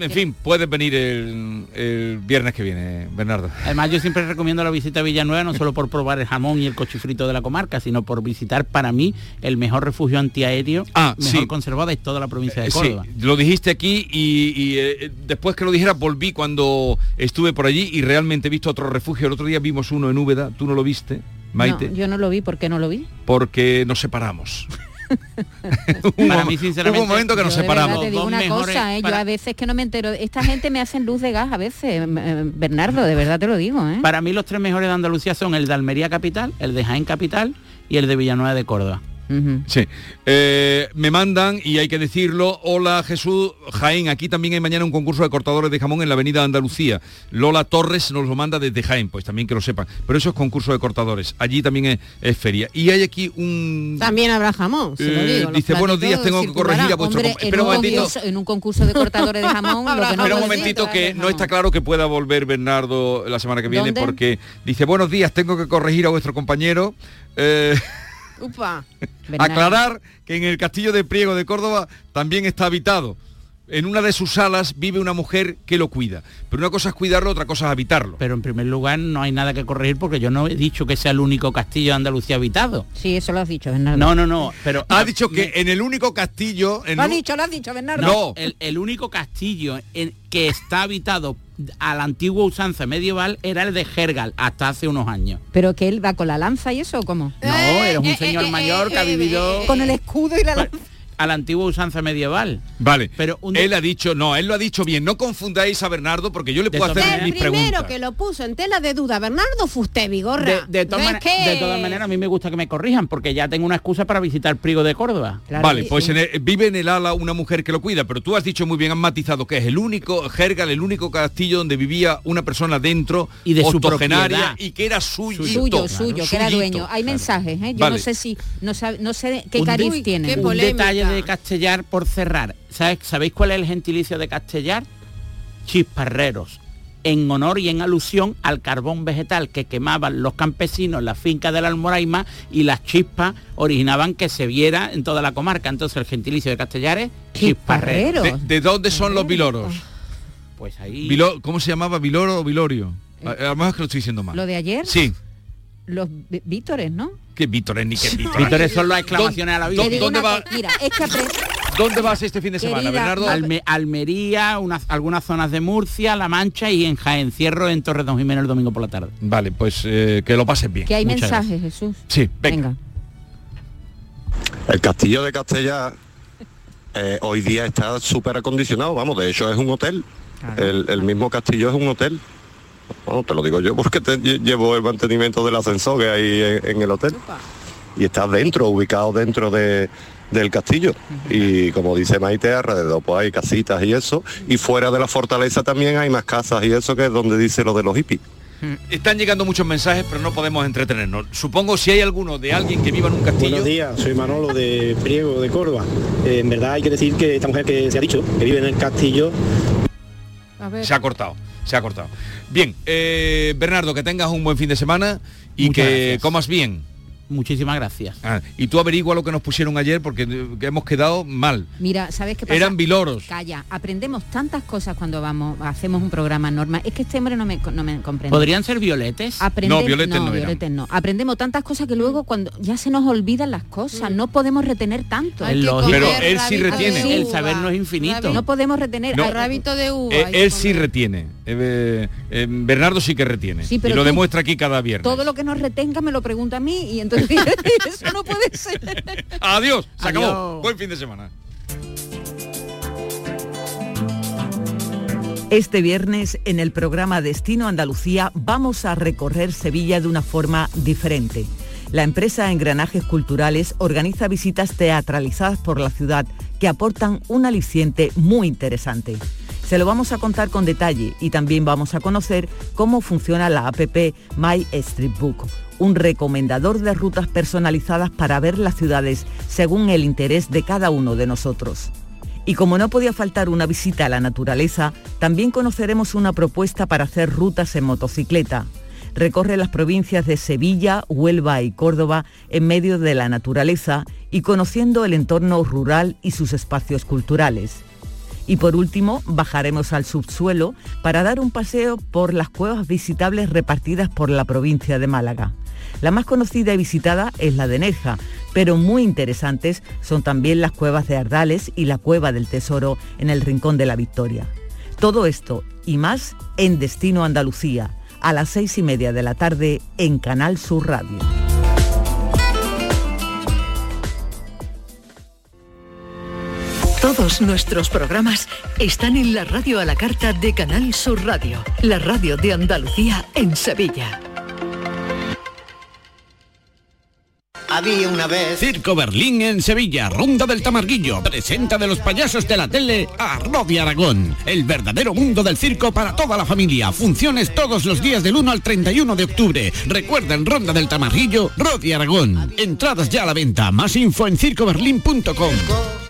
Speaker 3: En fin, puedes venir el, el viernes que viene, Bernardo.
Speaker 7: Además yo siempre recomiendo la visita a Villanueva no solo por probar el jamón y el cochifrito de la comarca, sino por visitar para mí el mejor refugio antiaéreo
Speaker 3: Ah,
Speaker 7: mejor
Speaker 3: sí.
Speaker 7: conservado de toda la provincia de
Speaker 3: Eh, sí,
Speaker 7: Córdoba.
Speaker 3: lo dijiste aquí y, y, eh, después que lo dijera volví cuando estuve por allí y realmente he visto otro refugio. El otro día vimos uno en Úbeda, tú no lo viste, Maite,
Speaker 9: No, yo no lo vi, ¿por qué no lo vi?
Speaker 3: porque nos separamos.
Speaker 7: Para mí, sinceramente,
Speaker 3: Hubo un momento que nos separamos.
Speaker 9: te digo una
Speaker 7: mejores
Speaker 9: cosa, ¿eh? yo a veces que no me entero. Esta gente me hacen luz de gas a veces, eh, Bernardo, de verdad te lo digo, ¿eh?
Speaker 7: Para mí los tres mejores de Andalucía son el de Almería Capital, el de Jaén Capital y el de Villanueva de Córdoba.
Speaker 3: Sí. Eh, me mandan, y hay que decirlo, hola Jesús Jaén, aquí también hay mañana un concurso de cortadores de jamón en la avenida Andalucía. Lola Torres nos lo manda desde Jaén, pues también que lo sepan. Pero eso es concurso de cortadores, allí también es, es feria. Y hay aquí un...
Speaker 8: También habrá jamón, se lo
Speaker 3: Eh,
Speaker 8: digo.
Speaker 3: dice, buenos días, tengo que corregir a vuestro
Speaker 9: Hombre, en,
Speaker 3: un momentito.
Speaker 9: concurso, en un concurso de cortadores de jamón, lo que no
Speaker 3: Espera un momentito que no está claro que pueda volver Bernardo la semana que viene
Speaker 9: ¿Dónde?
Speaker 3: porque dice, buenos días, tengo que corregir a vuestro compañero. eh,
Speaker 8: Upa.
Speaker 3: Aclarar que en el castillo de Priego de Córdoba también está habitado. En una de sus salas vive una mujer que lo cuida. Pero una cosa es cuidarlo, otra cosa es habitarlo.
Speaker 7: Pero en primer lugar no hay nada que corregir porque yo no he dicho que sea el único castillo de Andalucía habitado.
Speaker 9: Sí, eso lo has dicho, Bernardo.
Speaker 7: No, no, no. Pero
Speaker 3: Ha dicho que en el único castillo... en
Speaker 9: Lo has
Speaker 3: un-
Speaker 9: dicho, lo has dicho, Bernardo.
Speaker 3: No.
Speaker 7: el, el único castillo en- que está habitado a la antigua usanza medieval era el de Gergal hasta hace unos años.
Speaker 9: Pero que él va con la lanza y eso, ¿o ¿cómo?
Speaker 7: No, era un señor mayor que ha vivido
Speaker 9: Con el escudo y la lanza.
Speaker 7: A la antigua usanza medieval.
Speaker 3: Vale,
Speaker 7: Pero un-
Speaker 3: él ha dicho, no, él lo ha dicho bien, no confundáis a Bernardo porque yo le puedo hacer
Speaker 8: El
Speaker 3: mis
Speaker 8: primero
Speaker 3: preguntas.
Speaker 8: que lo puso en tela de duda, Bernardo, fue usted,
Speaker 7: De,
Speaker 8: Vigorra.
Speaker 7: de todas
Speaker 8: ¿Ves
Speaker 7: mane-
Speaker 8: que-
Speaker 7: de todas maneras, a mí me gusta que me corrijan porque ya tengo una excusa para visitar Priego de Córdoba.
Speaker 9: Claro,
Speaker 3: vale,
Speaker 9: sí,
Speaker 3: pues
Speaker 9: sí.
Speaker 3: en el- vive en el ala una mujer que lo cuida, pero tú has dicho muy bien, han matizado que es el único, Gergal, el único castillo donde vivía una persona dentro,
Speaker 7: Y de su
Speaker 3: octogenaria,
Speaker 7: propiedad.
Speaker 3: y que era suyo.
Speaker 9: Suyo, suyo, que era dueño. Hay mensajes, ¿eh? Yo
Speaker 3: Vale.
Speaker 9: no sé si, no, sabe- no sé qué cariz tiene.
Speaker 8: qué
Speaker 7: Un
Speaker 8: polémica.
Speaker 7: detalle de Castellar por cerrar. ¿Sabes- ¿Sabéis cuál es el gentilicio de Castellar? Chisparreros. En honor y en alusión al carbón vegetal que quemaban los campesinos en la finca de la Almoraima y las chispas originaban que se viera en toda la comarca. Entonces el gentilicio de Castellar es chisparrero.
Speaker 9: Chisparrero.
Speaker 3: ¿De, de dónde son los viloros?
Speaker 7: Pues ahí...
Speaker 3: Vilo- ¿Cómo se llamaba? ¿Viloro o Vilorio? A, a lo mejor es que lo estoy diciendo mal.
Speaker 9: Lo de ayer,
Speaker 3: Sí,
Speaker 9: los vítores, ¿no?
Speaker 3: Que Vítores ni que Vítores.
Speaker 7: Vítores son las exclamaciones a la vida.
Speaker 3: ¿Dónde va?
Speaker 9: Mira, es que
Speaker 3: ¿Dónde vas este fin de semana,
Speaker 9: Querida,
Speaker 3: Bernardo?
Speaker 7: Alme- Almería, unas, algunas zonas de Murcia, La Mancha y en Jaén. Cierro en Torre Don Jiménez el domingo por la tarde.
Speaker 3: Vale, pues eh, que lo pases bien.
Speaker 9: que hay
Speaker 7: Muchas
Speaker 9: mensajes, Jesús.
Speaker 3: Sí, venga.
Speaker 9: Venga.
Speaker 14: El castillo de Castellar eh, hoy día está súper acondicionado, vamos, de hecho es un hotel. El, el mismo castillo es un hotel. Bueno, te lo digo yo porque te lle- llevo el mantenimiento del ascensor que hay en, en el hotel. Y está dentro, ubicado dentro de, del castillo. Y como dice Maite, alrededor pues hay casitas y eso. Y fuera de la fortaleza también hay más casas y eso que es donde dice lo de los hippies.
Speaker 3: Están llegando muchos mensajes, pero no podemos entretenernos. Supongo si hay alguno de alguien que viva en un castillo.
Speaker 15: Buenos días, soy Manolo de Priego de Córdoba. Eh, en verdad hay que decir que esta mujer que se ha dicho, que vive en el castillo,
Speaker 8: A ver.
Speaker 3: Se ha cortado, se ha cortado. Bien, eh, Bernardo, que tengas un buen fin de semana y
Speaker 7: Muchas
Speaker 3: que
Speaker 7: gracias.
Speaker 3: comas bien.
Speaker 7: Muchísimas gracias.
Speaker 3: Ah, y tú averigua lo que nos pusieron ayer porque eh, hemos quedado mal.
Speaker 9: Mira, ¿sabes qué pasa?
Speaker 3: Eran viloros.
Speaker 9: Calla, aprendemos tantas cosas cuando vamos, hacemos un programa normal. Es que este hombre no me, no me comprende.
Speaker 7: ¿Podrían ser violetes?
Speaker 9: Aprende-
Speaker 3: No, violetes no eran.
Speaker 9: violetes no. Aprendemos tantas cosas que luego cuando ya se nos olvidan las cosas, no podemos retener tanto.
Speaker 8: Hay
Speaker 7: Es
Speaker 8: que
Speaker 7: lógico.
Speaker 8: comer
Speaker 3: Pero él sí retiene.
Speaker 7: El saber no es infinito.
Speaker 9: No podemos retener.
Speaker 3: No.
Speaker 9: Ay,
Speaker 8: rabito de uva.
Speaker 3: Eh, él sí retiene. Eh, eh, Bernardo sí que retiene.
Speaker 9: Sí,
Speaker 3: y
Speaker 9: pero
Speaker 3: lo
Speaker 9: tú-
Speaker 3: demuestra aquí cada viernes.
Speaker 9: Todo lo que nos retenga me lo pregunta a mí y entonces eso no puede ser.
Speaker 3: Adiós, se acabó.
Speaker 9: Adiós.
Speaker 3: Buen fin de semana.
Speaker 16: Este viernes en el programa Destino Andalucía vamos a recorrer Sevilla de una forma diferente. La empresa Engranajes Culturales organiza visitas teatralizadas por la ciudad que aportan un aliciente muy interesante. Se lo vamos a contar con detalle y también vamos a conocer cómo funciona la APP My Street Book, un recomendador de rutas personalizadas para ver las ciudades según el interés de cada uno de nosotros. Y como no podía faltar una visita a la naturaleza, también conoceremos una propuesta para hacer rutas en motocicleta. Recorre las provincias de Sevilla, Huelva y Córdoba en medio de la naturaleza y conociendo el entorno rural y sus espacios culturales. Y por último, bajaremos al subsuelo para dar un paseo por las cuevas visitables repartidas por la provincia de Málaga. La más conocida y visitada es la de Nerja, pero muy interesantes son también las cuevas de Ardales y la Cueva del Tesoro en el Rincón de la Victoria. Todo esto y más en Destino Andalucía, a las seis y media de la tarde en Canal Sur Radio.
Speaker 2: Todos nuestros programas están en la radio a la carta de Canal Sur Radio, la radio de Andalucía en Sevilla.
Speaker 17: Había una vez.
Speaker 18: Circo Berlín en Sevilla, Ronda del Tamarguillo. Presenta de los payasos de la tele a Rodi Aragón. El verdadero mundo del circo para toda la familia. Funciones todos los días del 1 al 31 de octubre. Recuerden Ronda del Tamarguillo, Rodi Aragón. Entradas ya a la venta. Más info en circoberlín.com.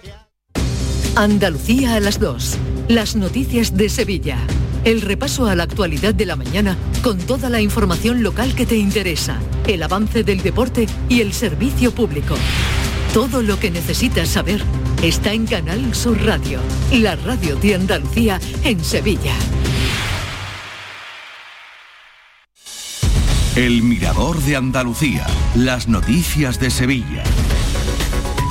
Speaker 2: Andalucía a las 2. Las noticias de Sevilla. El repaso a la actualidad de la mañana con toda la información local que te interesa, el avance del deporte y el servicio público. Todo lo que necesitas saber está en Canal Sur Radio, la radio de Andalucía en Sevilla.
Speaker 6: El Mirador de Andalucía. Las noticias de Sevilla.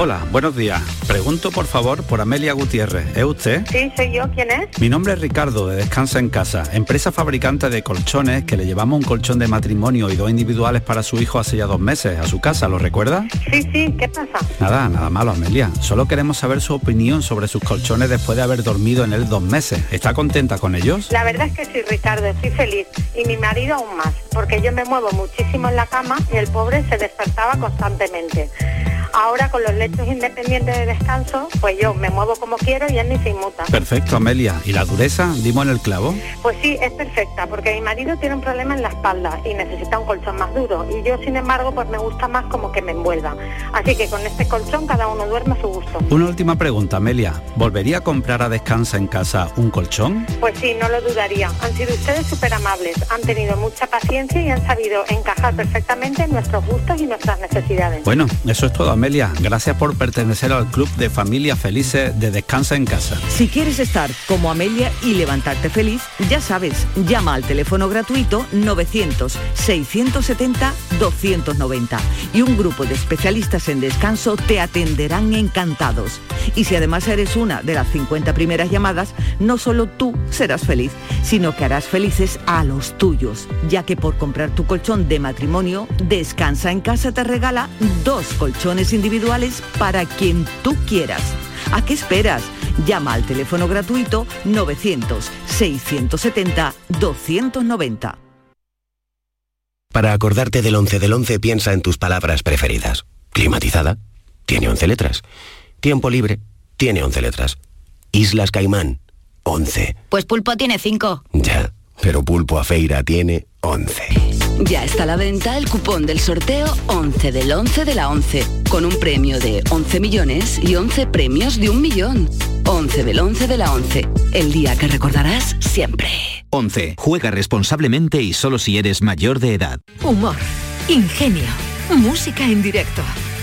Speaker 19: Hola, buenos días. Pregunto por favor por Amelia Gutiérrez. ¿Es usted?
Speaker 20: Sí, soy yo. ¿Quién es?
Speaker 19: Mi nombre es Ricardo de Descansa en Casa, empresa fabricante de colchones que le llevamos un colchón de matrimonio y dos individuales para su hijo hace ya dos meses a su casa, ¿lo recuerda?
Speaker 20: Sí, sí. ¿Qué pasa?
Speaker 19: Nada, nada malo, Amelia. Solo queremos saber su opinión sobre sus colchones después de haber dormido en él dos meses. ¿Está contenta con ellos?
Speaker 20: La verdad es que sí, Ricardo. Estoy feliz. Y mi marido aún más. Porque yo me muevo muchísimo en la cama y el pobre se despertaba constantemente. Ahora con los lechos independientes de descanso, pues yo me muevo como quiero y él ni se inmuta.
Speaker 19: Perfecto, Amelia. ¿Y la dureza? Dimos en el clavo.
Speaker 20: Pues sí, es perfecta, porque mi marido tiene un problema en la espalda y necesita un colchón más duro. Y yo, sin embargo, pues me gusta más como que me envuelva. Así que con este colchón cada uno duerme a su gusto.
Speaker 19: Una última pregunta, Amelia. ¿Volvería a comprar a Descansa en Casa un colchón?
Speaker 20: Pues sí, no lo dudaría. Han sido ustedes súper amables, han tenido mucha paciencia y han sabido encajar perfectamente en nuestros gustos y nuestras necesidades.
Speaker 19: Bueno, eso es todo, Amelia. Gracias por pertenecer al club de familias felices de Descansa en Casa.
Speaker 16: Si quieres estar como Amelia y levantarte feliz, ya sabes, llama al teléfono gratuito 900-670-290 y un grupo de especialistas en descanso te atenderán encantados. Y si además eres una de las 50 primeras llamadas, no solo tú serás feliz, sino que harás felices a los tuyos, ya que por comprar tu colchón de matrimonio, Descansa en Casa te regala dos colchones individuales para quien tú quieras. ¿A qué esperas? Llama al teléfono gratuito 900-670-290.
Speaker 21: Para acordarte del 11 del 11 piensa en tus palabras preferidas. Climatizada, tiene 11 letras. Tiempo libre, tiene 11 letras. Islas Caimán, 11.
Speaker 22: Pues Pulpo tiene 5.
Speaker 21: Ya, pero Pulpo a Feira tiene 11.
Speaker 23: Ya está a la venta el cupón del sorteo 11 del 11 de la 11, con un premio de 11 millones y 11 premios de un millón. 11 del 11 de la 11. El día que recordarás siempre.
Speaker 24: 11. Juega responsablemente y solo si eres mayor de edad.
Speaker 2: Humor, ingenio, música en directo,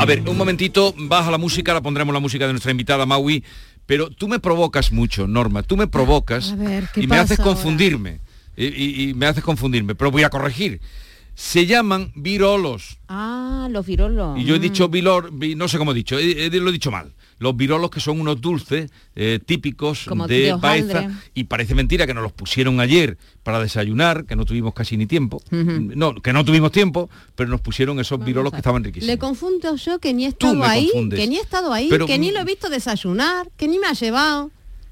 Speaker 3: A ver, un momentito, baja la música, la pondremos la música de nuestra invitada Maui, pero tú me provocas mucho, Norma, tú me provocas
Speaker 8: A ver, ¿qué
Speaker 3: y me haces confundirme. Y, y- y me haces confundirme, pero voy a corregir. Se llaman virolos.
Speaker 9: Ah, los virolos.
Speaker 3: Y yo he
Speaker 9: Mm.
Speaker 3: dicho vilor, vi- no sé cómo he dicho, he- he- lo he dicho mal. Los virolos que son unos dulces eh, típicos
Speaker 9: Como
Speaker 3: de. Baeza y parece mentira que nos los pusieron ayer para desayunar, que no tuvimos casi ni tiempo. No, que no tuvimos tiempo, pero nos pusieron esos virolos que estaban riquísimos.
Speaker 8: Le confundo yo que ni he estado ahí,
Speaker 3: confundes.
Speaker 8: que ni he estado ahí,
Speaker 3: Pero,
Speaker 8: que ni lo he visto desayunar, que ni me ha llevado.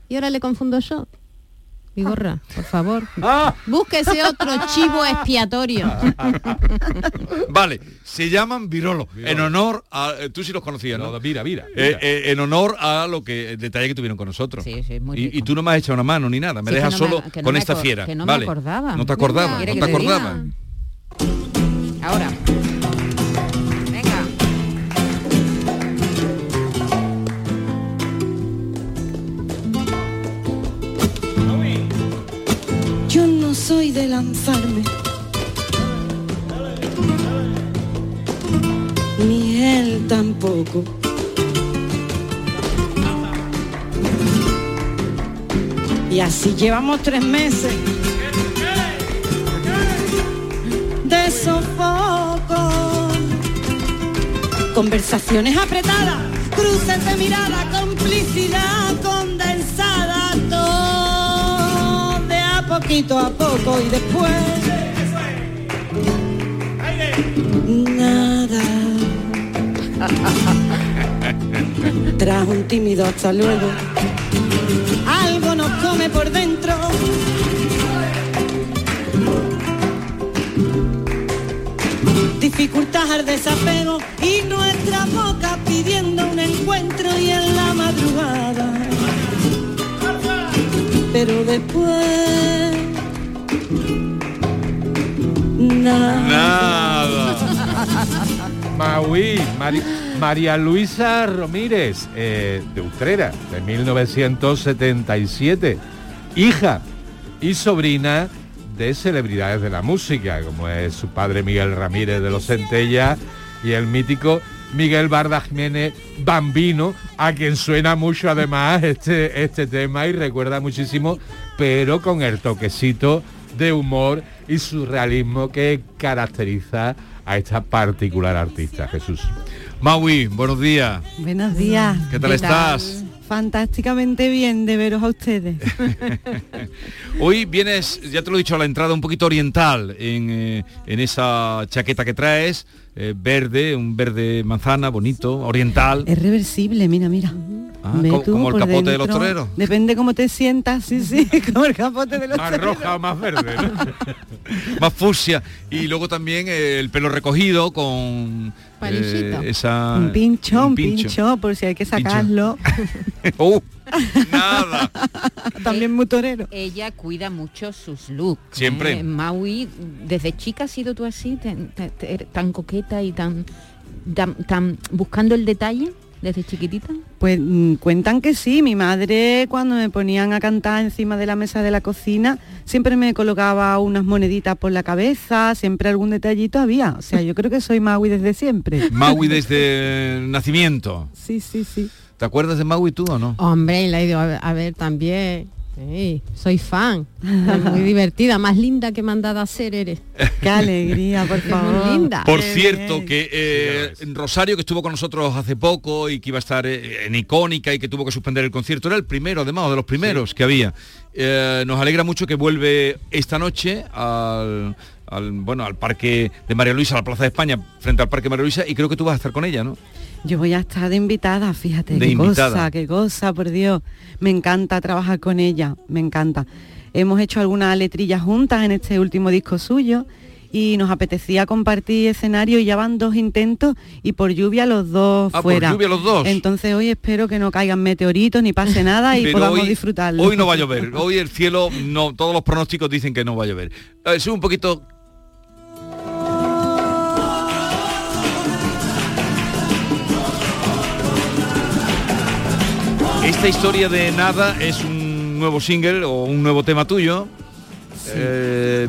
Speaker 8: Y ahora le confundo yo. Vigorra, por favor.
Speaker 3: Ah.
Speaker 8: Búsquese otro chivo expiatorio.
Speaker 3: Vale, se llaman virolos, en honor a... eh, Tú sí los conocías, ¿no?
Speaker 22: mira, mira.
Speaker 3: Eh, eh, en honor a lo que el detalle que tuvieron con nosotros.
Speaker 9: Sí, sí, muy
Speaker 3: y,
Speaker 9: rico.
Speaker 3: y tú no me has echado una mano ni nada, me
Speaker 9: Sí,
Speaker 3: dejas
Speaker 9: no me-
Speaker 3: solo
Speaker 9: no
Speaker 3: con
Speaker 9: me
Speaker 3: esta fiera.
Speaker 9: que no me
Speaker 3: vale.
Speaker 9: acordaba.
Speaker 3: No te acordabas,
Speaker 9: ¿Quiere
Speaker 3: no te
Speaker 9: te diga?
Speaker 3: acordabas.
Speaker 9: Ahora.
Speaker 11: Soy de lanzarme. Ni él tampoco. Y así llevamos tres meses de sofoco. Conversaciones apretadas, cruces de mirada, complicidad condensada, poquito a poco y después nada. Tras un tímido hasta luego, algo nos come por dentro. Dificultad al desapego y nuestra boca pidiendo un encuentro y en Pero después nada.
Speaker 22: Maui, María Luisa Ramírez, eh, de Utrera, de 1977, hija y sobrina de celebridades de la música, como es su padre Miguel Ramírez de los Centella y el mítico Miguel Barda Jiménez Bambino, a quien suena mucho además este, este tema y recuerda muchísimo, pero con el toquecito de humor y surrealismo que caracteriza a esta particular artista, Jesús.
Speaker 3: Maui, buenos días.
Speaker 25: Buenos días.
Speaker 3: ¿Qué tal estás?
Speaker 25: Fantásticamente bien de veros a ustedes.
Speaker 3: Hoy vienes, ya te lo he dicho a la entrada, un poquito oriental en, eh, en esa chaqueta que traes, eh, verde, un verde manzana, bonito, oriental.
Speaker 25: Es reversible, mira, mira.
Speaker 3: Ah, como- el capote de los
Speaker 25: dentro.
Speaker 3: toreros.
Speaker 25: Depende cómo te sientas, sí, sí, como el capote de los
Speaker 22: Más
Speaker 25: toreros.
Speaker 22: roja o más verde, ¿no?
Speaker 3: más fucsia y luego también eh, el pelo recogido con Eh, esa
Speaker 25: Un pincho, un
Speaker 3: pincho.
Speaker 25: pincho, por si hay que sacarlo.
Speaker 3: Uh,
Speaker 25: También muy torero.
Speaker 9: Ella cuida mucho sus looks.
Speaker 3: Siempre.
Speaker 9: ¿eh? Maui, desde chica has sido tú así, tan, tan- tan coqueta y tan, tan, tan buscando el detalle desde chiquitita.
Speaker 25: Pues mm, cuentan que sí, mi madre cuando me ponían a cantar encima de la mesa de la cocina, siempre me colocaba unas moneditas por la cabeza, siempre algún detallito había. O sea, yo creo que soy Maui desde siempre.
Speaker 3: Maui desde el nacimiento.
Speaker 25: Sí, sí, sí.
Speaker 3: ¿Te acuerdas de Maui tú o no?
Speaker 8: Hombre, la he ido a ver, a ver también. Sí, soy fan. Es muy divertida, más linda que mandada a hacer eres.
Speaker 25: Qué alegría, por
Speaker 8: muy
Speaker 25: favor.
Speaker 8: linda.
Speaker 3: Por cierto, que eh, Rosario, que estuvo con nosotros hace poco y que iba a estar eh, en icónica y que tuvo que suspender el concierto, era el primero, además, de los primeros que había. Eh, nos alegra mucho que vuelve esta noche al al, bueno, al parque de María Luisa, a la Plaza de España, frente al parque María Luisa, y creo que tú vas a estar con ella, ¿no?
Speaker 25: Yo voy a estar de invitada, fíjate,
Speaker 3: De
Speaker 25: qué
Speaker 3: invitada.
Speaker 25: cosa, qué cosa, por Dios. Me encanta trabajar con ella, me encanta. Hemos hecho algunas letrillas juntas en este último disco suyo y nos apetecía compartir escenario y ya van dos intentos y por lluvia los dos
Speaker 3: Ah, por
Speaker 25: fuera.
Speaker 3: lluvia los dos.
Speaker 25: Entonces hoy espero que no caigan meteoritos ni pase nada y
Speaker 3: Pero
Speaker 25: podamos
Speaker 3: hoy-
Speaker 25: disfrutarlo.
Speaker 3: Hoy no va a llover, hoy el cielo, no, todos los pronósticos dicen que no va a llover. Eh, sube un poquito. Esta historia de nada es un nuevo single o un nuevo tema tuyo. Eh,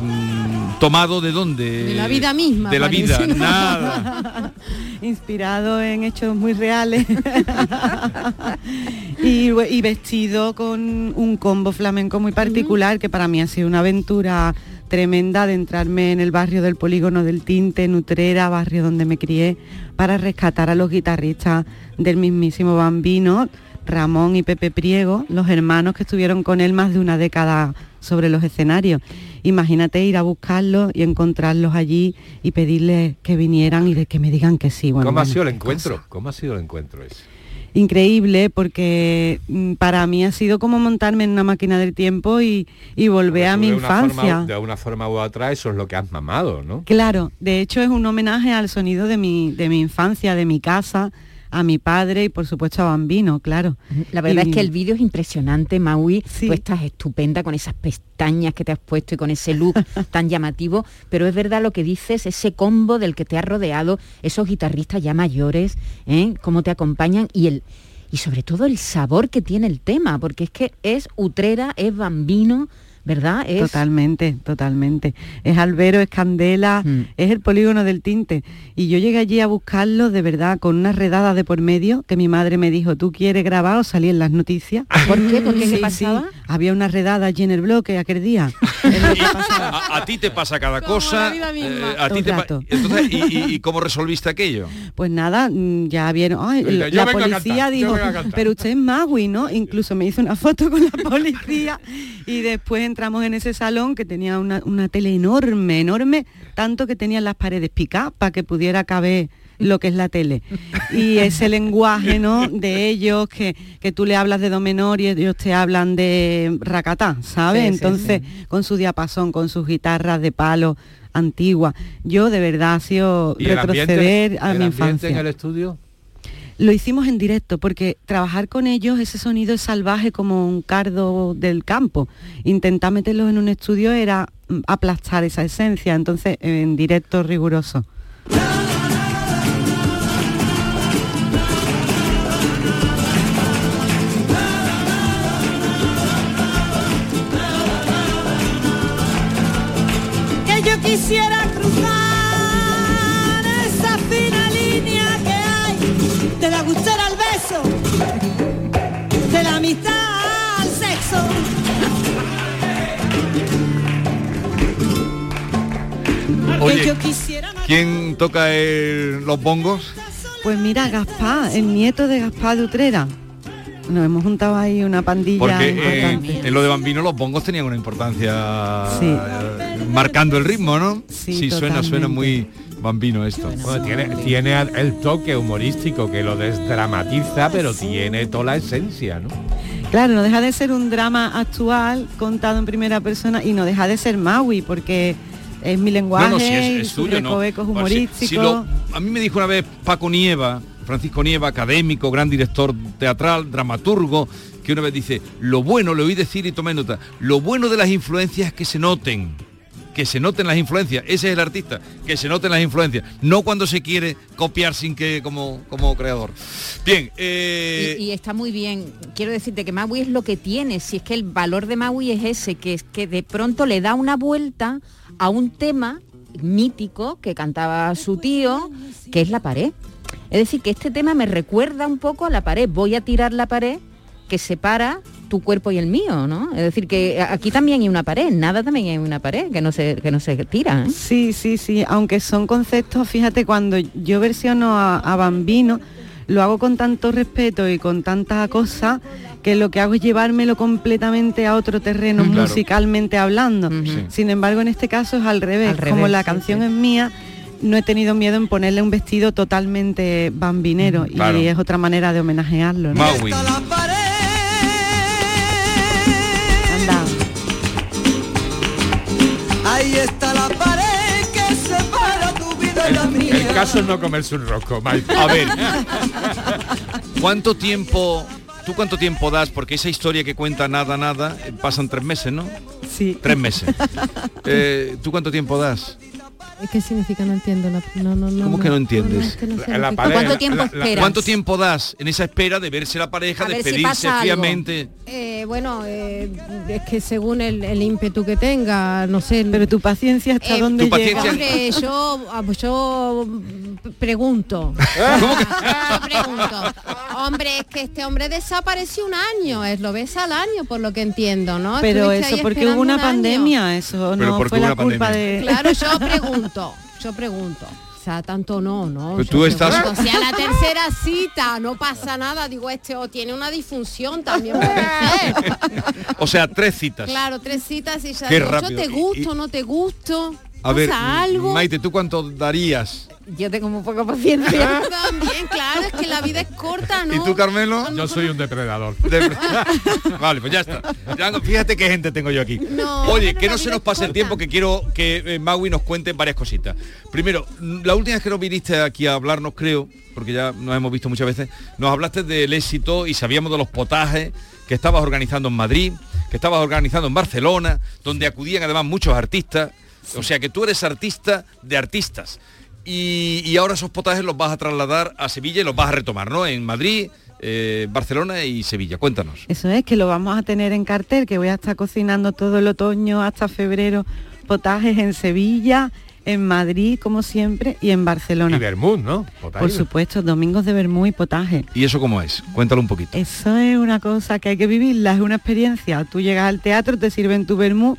Speaker 3: tomado de dónde?
Speaker 25: De la vida misma,
Speaker 3: De la vida, nada.
Speaker 25: Inspirado en hechos muy reales. y, y vestido con un combo flamenco muy particular que para mí ha sido una aventura tremenda de entrarme en el barrio del polígono del Tinte, Nutrera, barrio donde me crié, para rescatar a los guitarristas del mismísimo Bambino, Ramón y Pepe Priego, los hermanos que estuvieron con él más de una década sobre los escenarios. Imagínate ir a buscarlos y encontrarlos allí y pedirles que vinieran y de que me digan que sí. Bueno,
Speaker 22: ¿Cómo ha sido el encuentro? ¿Cómo ha sido el encuentro ese?
Speaker 25: increíble porque mm, para mí ha sido como montarme en una máquina del tiempo y, y volver a mi
Speaker 22: de
Speaker 25: infancia.
Speaker 22: forma- de una forma u otra eso es lo que has mamado, ¿no?
Speaker 25: Claro, de hecho es un homenaje al sonido de mi, de mi infancia, de mi casa, a mi padre y por supuesto a Bambino, claro.
Speaker 9: La verdad
Speaker 25: Y-
Speaker 9: es que el vídeo es impresionante, Maui. Tú estás estupenda con esas pestañas que te has puesto y con ese look tan llamativo, pero es verdad lo que dices, ese combo del que te has rodeado, esos guitarristas ya mayores, ¿eh? cómo te acompañan y el y sobre todo el sabor que tiene el tema, porque es que es utrera, es bambino, ¿verdad? Es
Speaker 25: Totalmente, totalmente. Es Albero, es Candela,
Speaker 9: Mm.
Speaker 25: es el polígono del tinte. Y yo llegué allí a buscarlo de verdad con una redada de por medio que mi madre me dijo, ¿tú quieres grabar o salir en las noticias?
Speaker 9: ¿Por qué? ¿Por qué? ¿Qué
Speaker 25: Sí,
Speaker 9: pasaba?
Speaker 25: sí. Había una redada allí en el bloque aquel día.
Speaker 3: A, a ti te pasa cada cosa. eh, a ti te. Entonces, ¿y, y- y cómo resolviste aquello?
Speaker 25: Pues nada, mm, ya vieron, ay, la,
Speaker 3: "Yo
Speaker 25: la
Speaker 3: vengo a
Speaker 25: policía dijo,
Speaker 3: vengo a cantar".
Speaker 25: pero usted es Magui, ¿no? Incluso me hizo una foto con la policía y después entramos en ese salón que tenía una, una tele enorme, enorme, tanto que tenían las paredes picadas para que pudiera caber lo que es la tele. Y ese lenguaje, ¿no? De ellos, que, que tú le hablas de do menor y ellos te hablan de racatá, ¿sabes?
Speaker 26: Sí, sí,
Speaker 25: Entonces, con su diapasón, con sus guitarras de palo antiguas. Yo de verdad ha sido
Speaker 22: ¿Y el ambiente-
Speaker 25: retroceder a mi infancia.
Speaker 22: en el estudio?
Speaker 25: Lo hicimos en directo porque trabajar con ellos, ese sonido es salvaje como un cardo del campo. Intentar meterlos en un estudio era mm, aplastar esa esencia, entonces en directo riguroso.
Speaker 11: Quisiera cruzar esa fina línea que hay de la gustera al beso, de la amistad al sexo.
Speaker 3: Oye, ¿quién toca el- los bongos?
Speaker 25: Pues mira, Gaspar, el nieto de Gaspar de Utrera. Nos hemos juntado ahí una pandilla
Speaker 3: Porque eh, en lo de Bambino los bongos tenían una importancia
Speaker 25: Sí.
Speaker 3: eh, marcando el ritmo, ¿no?
Speaker 25: Sí,
Speaker 3: suena, suena
Speaker 25: totalmente.
Speaker 3: muy Bambino esto.
Speaker 22: Bueno, tiene, tiene el toque humorístico que lo desdramatiza, pero tiene toda la esencia, ¿no?
Speaker 25: Claro, no deja de ser un drama actual contado en primera persona y no deja de ser Maui porque es mi lenguaje,
Speaker 3: No, no, si es, es
Speaker 25: sus
Speaker 3: tuyo, ¿no? si-
Speaker 25: humorísticos.
Speaker 3: si lo- a mí me dijo una vez Paco Nieva, Francisco Nieva, académico, gran director teatral, dramaturgo, que una vez dice, lo bueno, le oí decir y tomé nota, lo bueno de las influencias es que se noten, que se noten las influencias, ese es el artista, que se noten las influencias, no cuando se quiere copiar sin que como, como creador. Bien, eh,
Speaker 9: Y, está muy bien. Quiero decirte que Maui es lo que tiene. Si es que el valor de Maui es ese, que es que de pronto le da una vuelta a un tema mítico que cantaba su tío, que es la pared. Es decir, que este tema me recuerda un poco a la pared. Voy a tirar la pared que separa tu cuerpo y el mío, ¿no? Es decir, que aquí también hay una pared, nada también hay una pared que no se, que no se tira. ¿eh?
Speaker 25: Sí, sí, sí, aunque son conceptos, fíjate, cuando yo versiono a, a Bambino, lo hago con tanto respeto y con tanta cosa que lo que hago es llevármelo completamente a otro terreno
Speaker 26: Claro.
Speaker 25: musicalmente hablando. Sin embargo, en este caso es al revés.
Speaker 26: Al revés,
Speaker 25: Como la
Speaker 26: sí,
Speaker 25: canción
Speaker 26: sí.
Speaker 25: es mía, no he tenido miedo en ponerle un vestido totalmente bambinero
Speaker 3: Claro.
Speaker 25: y es otra manera de homenajearlo. ¿no?
Speaker 3: Maui.
Speaker 25: Anda.
Speaker 11: Ahí está la pared que separa tu vida de la mía.
Speaker 22: El caso es no comerse un rosco, Maite.
Speaker 3: A ver, ¿cuánto tiempo, tú cuánto tiempo das? Porque esa historia que cuenta nada, nada, eh, pasan tres meses, ¿no?
Speaker 25: Sí.
Speaker 3: Tres meses. Eh, ¿Tú cuánto tiempo das?
Speaker 8: ¿Qué significa? No entiendo. la- no, no, no,
Speaker 3: ¿Cómo que no entiendes?
Speaker 8: es que no
Speaker 3: La- la pareja,
Speaker 8: ¿Cuánto tiempo
Speaker 3: la- la-
Speaker 8: esperas?
Speaker 3: ¿Cuánto tiempo das en esa espera de verse la pareja,
Speaker 8: A si
Speaker 3: despedirse fríamente?
Speaker 8: Eh, bueno, eh, es que según el, el ímpetu que tenga, no sé.
Speaker 25: Pero tu paciencia hasta
Speaker 8: Eh,
Speaker 25: dónde
Speaker 3: Tu
Speaker 25: llega.
Speaker 3: paciencia-
Speaker 8: Hombre, yo, ah, pues yo pregunto. Yo pregunto. Hombre, es que este hombre desapareció un año, es lo ves al año, por lo que entiendo, ¿no?
Speaker 25: Pero
Speaker 8: Estuviste
Speaker 25: eso porque hubo una
Speaker 8: un año.
Speaker 25: pandemia, eso
Speaker 3: Pero
Speaker 25: no fue la culpa
Speaker 3: pandemia.
Speaker 25: de...
Speaker 8: Claro, yo pregunto, yo pregunto. O sea, tanto no, ¿no?
Speaker 3: Pero tú estás-
Speaker 8: pregunto. Si a la tercera cita no pasa nada, digo, este o tiene una disfunción también puede ser.
Speaker 3: O sea, tres citas.
Speaker 8: Claro, tres citas y ya
Speaker 3: Qué
Speaker 8: digo, yo
Speaker 3: rápido.
Speaker 8: te
Speaker 3: Y-
Speaker 8: gusto, no te gusto.
Speaker 3: A ver. Maite, ¿tú cuánto darías?
Speaker 9: Yo tengo muy poca paciencia.
Speaker 8: También, claro, es que la vida es corta, ¿no?
Speaker 3: ¿Y tú, Carmelo?
Speaker 22: Yo soy un depredador.
Speaker 3: vale, pues ya está. Ya, fíjate qué gente tengo yo aquí.
Speaker 8: No,
Speaker 3: Oye, que no se nos pase el tiempo, que quiero que eh, Maui nos cuente varias cositas. Primero, mm, la última vez que nos viniste aquí a hablarnos, creo, porque ya nos hemos visto muchas veces, nos hablaste del éxito y sabíamos de los potajes que estabas organizando en Madrid, que estabas organizando en Barcelona, donde acudían además muchos artistas. O sea que tú eres artista de artistas. Y, y ahora esos potajes los vas a trasladar a Sevilla y los vas a retomar, ¿no? En Madrid, eh, Barcelona y Sevilla. Cuéntanos.
Speaker 25: Eso es, que lo vamos a tener en cartel, que voy a estar cocinando todo el otoño hasta febrero potajes en Sevilla, en Madrid, como siempre, y en Barcelona.
Speaker 22: Y Bermud, ¿no? Potaje.
Speaker 25: Por supuesto, domingos de vermú y potaje.
Speaker 3: ¿Y eso cómo es? Cuéntalo un poquito.
Speaker 25: Eso es una cosa que hay que vivirla, es una experiencia. Tú llegas al teatro, te sirven tu vermú,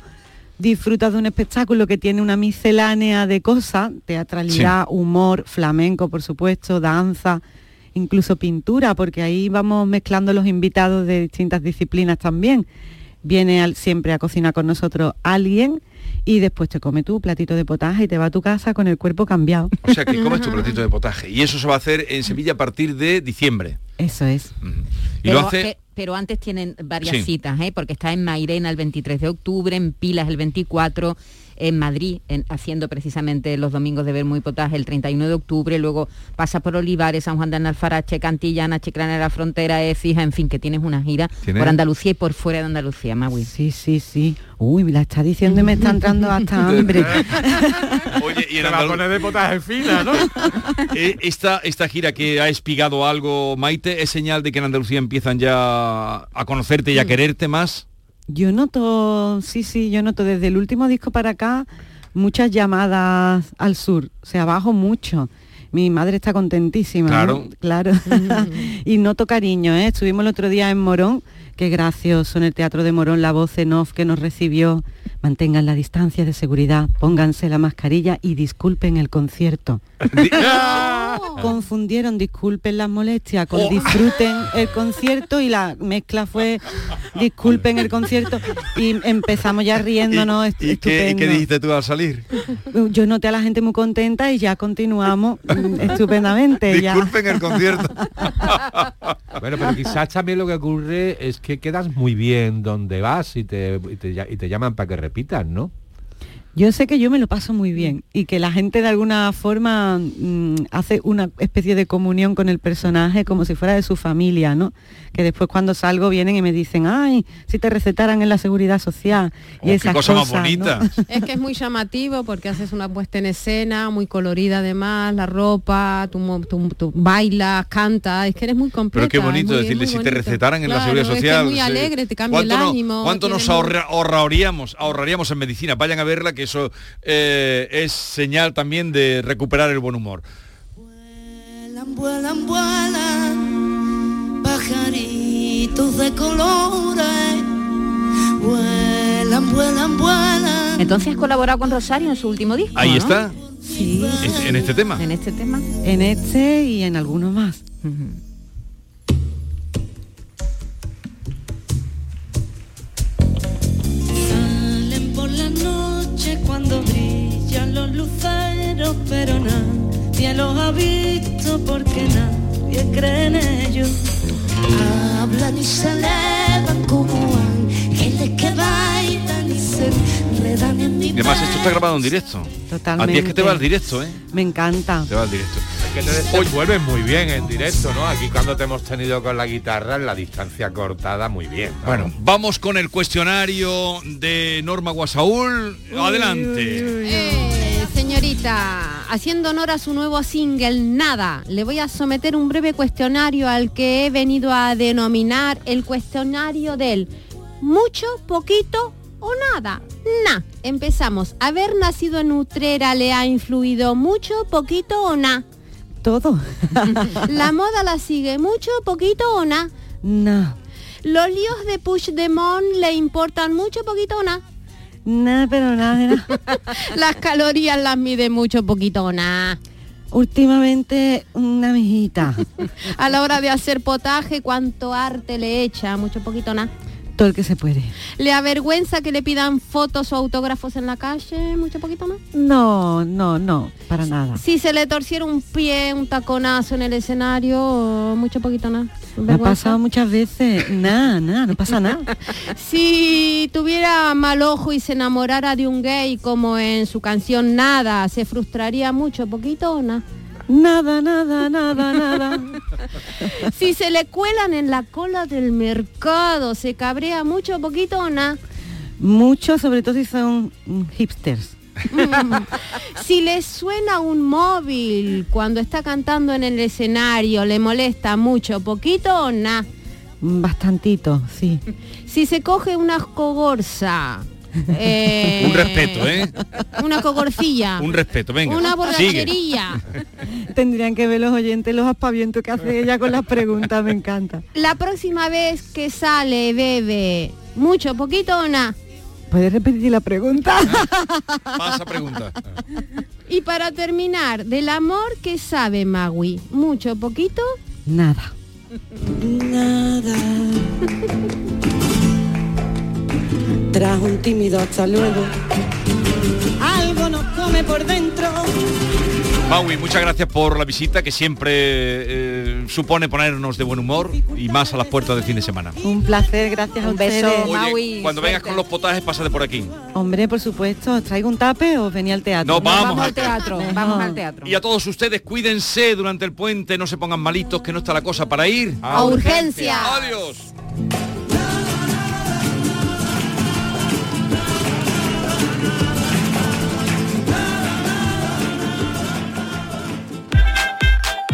Speaker 25: disfrutas de un espectáculo que tiene una miscelánea de cosas, teatralidad, humor, flamenco, por supuesto, danza, incluso pintura, porque ahí vamos mezclando los invitados de distintas disciplinas también. Viene al- siempre a cocinar con nosotros alguien y después te come tu platito de potaje y te va a tu casa con el cuerpo cambiado.
Speaker 3: O sea que comes tu platito de potaje. Y eso se va a hacer en Sevilla a partir de diciembre.
Speaker 25: Eso es.
Speaker 3: Y
Speaker 9: pero,
Speaker 3: lo hace...
Speaker 9: pe- pero antes tienen varias
Speaker 3: Sí.
Speaker 9: citas, ¿eh? porque está en Mairena el 23 de octubre, en Pilas el 24, en Madrid, en- haciendo precisamente los domingos de Vermú y Potaje el 31 de octubre, luego pasa por Olivares, San Juan de Alfarache, Cantillana, Chiclana de la Frontera, Écija, en fin, que tienes una gira
Speaker 25: ¿Tienes?
Speaker 9: por Andalucía y por fuera de Andalucía, Maui.
Speaker 25: Sí, sí, sí. Uy, me la está diciendo y me está entrando hasta hambre.
Speaker 3: Oye, y en
Speaker 22: Te va a
Speaker 3: Andalu-
Speaker 22: poner de potaje fina, ¿no?
Speaker 3: Eh, esta, esta gira que ha espigado algo, Maite, ¿es señal de que en Andalucía empiezan ya a conocerte y a quererte más?
Speaker 25: Yo noto, sí, sí, yo noto desde el último disco para acá muchas llamadas al sur, o sea, abajo mucho. Mi madre está contentísima.
Speaker 3: Claro.
Speaker 25: ¿eh? Claro. y noto cariño, ¿eh? Estuvimos el otro día en Morón, qué gracioso en el Teatro de Morón, la voz en off que nos recibió. Mantengan la distancia de seguridad, pónganse la mascarilla y disculpen el concierto. Confundieron disculpen las molestias con
Speaker 3: Oh.
Speaker 25: disfruten el concierto y la mezcla fue disculpen el concierto y empezamos ya riéndonos
Speaker 3: ¿Y qué, y qué dijiste tú al salir?
Speaker 25: Yo noté a la gente muy contenta y ya continuamos mm, estupendamente. ya.
Speaker 3: Disculpen el concierto.
Speaker 22: Bueno, pero quizás también lo que ocurre es que quedas muy bien donde vas y te, y te, y te llaman para que repitas, ¿no?
Speaker 25: Yo sé que yo me lo paso muy bien y que la gente de alguna forma mm, hace una especie de comunión con el personaje como si fuera de su familia, ¿no? Que después cuando salgo vienen y me dicen, ay, si te recetaran en la seguridad social. y
Speaker 3: Oh, qué
Speaker 25: esas
Speaker 3: cosa más
Speaker 25: cosas, ¿no?
Speaker 3: bonita.
Speaker 8: Es que es muy llamativo porque haces una puesta en escena muy colorida además, la ropa, tú, tú- tú bailas, cantas, es que eres muy completa.
Speaker 3: Pero qué bonito
Speaker 8: muy-
Speaker 3: decirle si
Speaker 8: muy
Speaker 3: te
Speaker 8: bonito.
Speaker 3: recetaran en la
Speaker 8: Claro,
Speaker 3: seguridad
Speaker 8: es que
Speaker 3: social.
Speaker 8: Es muy alegre, te cambia el
Speaker 3: ¿Cuánto no-
Speaker 8: ánimo.
Speaker 3: ¿Cuánto nos ahorra- ahorraríamos, ahorraríamos en medicina? Vayan a verla, que eso eh, es señal también de recuperar el buen humor.
Speaker 11: Vuelan, vuelan, vuelan, pajaritos de colores. Vuelan, vuelan, vuelan.
Speaker 9: Entonces has colaborado con Rosario en su último disco.
Speaker 3: Ahí
Speaker 9: ¿no?
Speaker 3: está.
Speaker 25: Sí,
Speaker 3: En- este tema.
Speaker 9: En este tema.
Speaker 25: en este y en algunos más.
Speaker 11: Pero nadie los ha visto porque nadie cree en ellos. Hablan y se elevan como ángeles que bailan y se enredan en mi
Speaker 3: Y además esto está grabado en directo. A ti es que
Speaker 25: Totalmente.
Speaker 3: te va al directo, ¿eh?
Speaker 25: Me encanta.
Speaker 3: Te va al directo.
Speaker 22: Que te desenvuelves muy bien en directo, ¿no? Aquí cuando te hemos tenido con la guitarra en la distancia cortada, muy bien. ¿no?
Speaker 3: Bueno, vamos con el cuestionario de Norma Guasaúl. Adelante.
Speaker 8: Eh, señorita, haciendo honor a su nuevo single Nada, le voy a someter un breve cuestionario al que he venido a denominar el cuestionario del mucho, poquito o nada. Na. Empezamos. ¿Haber nacido en Utrera le ha influido mucho, poquito o na?
Speaker 25: Todo.
Speaker 8: ¿La moda la sigue mucho, poquito o na?
Speaker 25: No.
Speaker 8: ¿Los líos de Puigdemont le importan mucho, poquito o na?
Speaker 25: Nada, pero nada, nada.
Speaker 8: Las calorías las mide mucho, poquito o nada.
Speaker 25: Últimamente una mijita.
Speaker 8: A la hora de hacer potaje, ¿cuánto arte le echa? Mucho, poquito, nada.
Speaker 25: Todo el que se puede.
Speaker 8: ¿Le avergüenza que le pidan fotos o autógrafos en la calle? Mucho, poquito, nada.
Speaker 25: No, no, no, para nada.
Speaker 8: Si se le torciera un pie, un taconazo en el escenario, mucho, poquito, nada.
Speaker 25: Me ha pasado muchas veces. Nada, nada, no pasa nada.
Speaker 8: Si tuviera mal ojo y se enamorara de un gay como en su canción Nada, ¿se frustraría mucho, poquito o nada?
Speaker 25: Nada, nada, nada, nada.
Speaker 8: Si se le cuelan en la cola del mercado, ¿se cabrea mucho, poquito o nada?
Speaker 25: Mucho, sobre todo si son hipsters.
Speaker 8: Mm. Si le suena un móvil cuando está cantando en el escenario, ¿le molesta mucho, poquito o nada?
Speaker 25: Bastantito, sí.
Speaker 8: Si se coge una cogorza, eh,
Speaker 3: Un respeto, ¿eh?
Speaker 8: una cogorcilla,
Speaker 3: Un respeto, venga.
Speaker 8: una borrachería,
Speaker 25: Tendrían que ver los oyentes los aspavientos que hace ella con las preguntas, me encanta.
Speaker 8: la próxima vez que sale, bebe, mucho, poquito o nada?
Speaker 25: ¿Puedes repetir la pregunta?
Speaker 3: Pasa pregunta.
Speaker 8: Y para terminar, del amor que sabe Magui, mucho, poquito,
Speaker 25: Nada.
Speaker 11: Nada. Tras un tímido hasta luego. Algo nos come por dentro.
Speaker 3: Maui, muchas gracias por la visita que siempre eh, supone ponernos de buen humor y más a las puertas del fin de semana.
Speaker 25: Un placer, gracias
Speaker 9: Un beso.
Speaker 3: Oye,
Speaker 9: Maui,
Speaker 3: cuando vengas con los potajes, pasa de por aquí.
Speaker 25: Hombre, por supuesto, ¿os traigo un tape o venía al teatro?
Speaker 3: No, vamos,
Speaker 9: Vamos
Speaker 3: al
Speaker 9: al teatro, vamos al teatro.
Speaker 3: Y a todos ustedes, cuídense durante el puente, no se pongan malitos, que no está la cosa para ir.
Speaker 8: a urgencia.
Speaker 3: Adiós.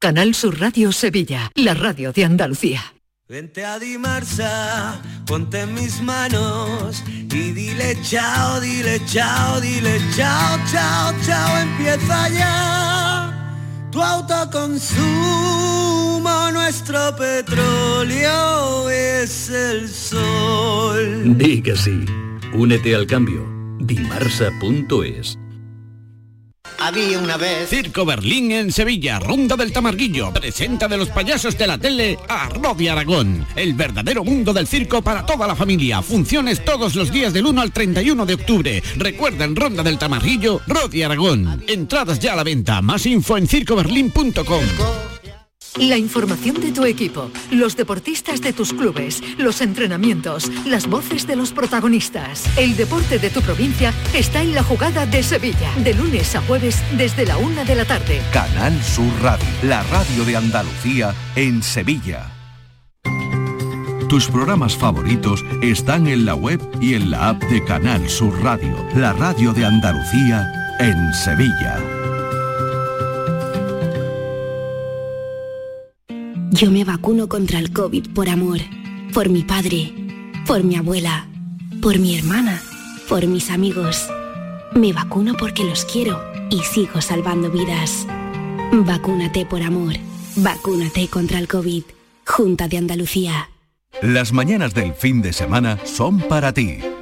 Speaker 2: Canal Sur Radio Sevilla, la radio de Andalucía.
Speaker 26: Vente a Dimarsa, ponte en mis manos y dile chao, dile chao, dile chao, chao, chao, empieza ya. Tu autoconsumo, nuestro petróleo es el sol.
Speaker 27: Di que sí. Únete al cambio. Dimarsa.es
Speaker 17: Había una vez.
Speaker 18: Circo Berlín en Sevilla, Ronda del Tamarguillo. Presenta de los payasos de la tele a Rodi Aragón. El verdadero mundo del circo para toda la familia. Funciones todos los días del 1 al 31 de octubre. Recuerda en Ronda del Tamarguillo, Rodi Aragón. Entradas ya a la venta. Más info en circoberlín.com.
Speaker 2: La información de tu equipo, los deportistas de tus clubes, los entrenamientos, las voces de los protagonistas. El deporte de tu provincia está en la jugada de Sevilla, de lunes a jueves desde la una de la tarde.
Speaker 6: Canal Sur Radio, la radio de Andalucía en Sevilla. Tus programas favoritos están en la web y en la app de Canal Sur Radio, la radio de Andalucía en Sevilla.
Speaker 28: Yo me vacuno contra el COVID por amor, por mi padre, por mi abuela, por mi hermana, por mis amigos. Me vacuno porque los quiero y sigo salvando vidas. Vacúnate por amor. Vacúnate contra el COVID. Junta de Andalucía.
Speaker 6: Las mañanas del fin de semana son para ti,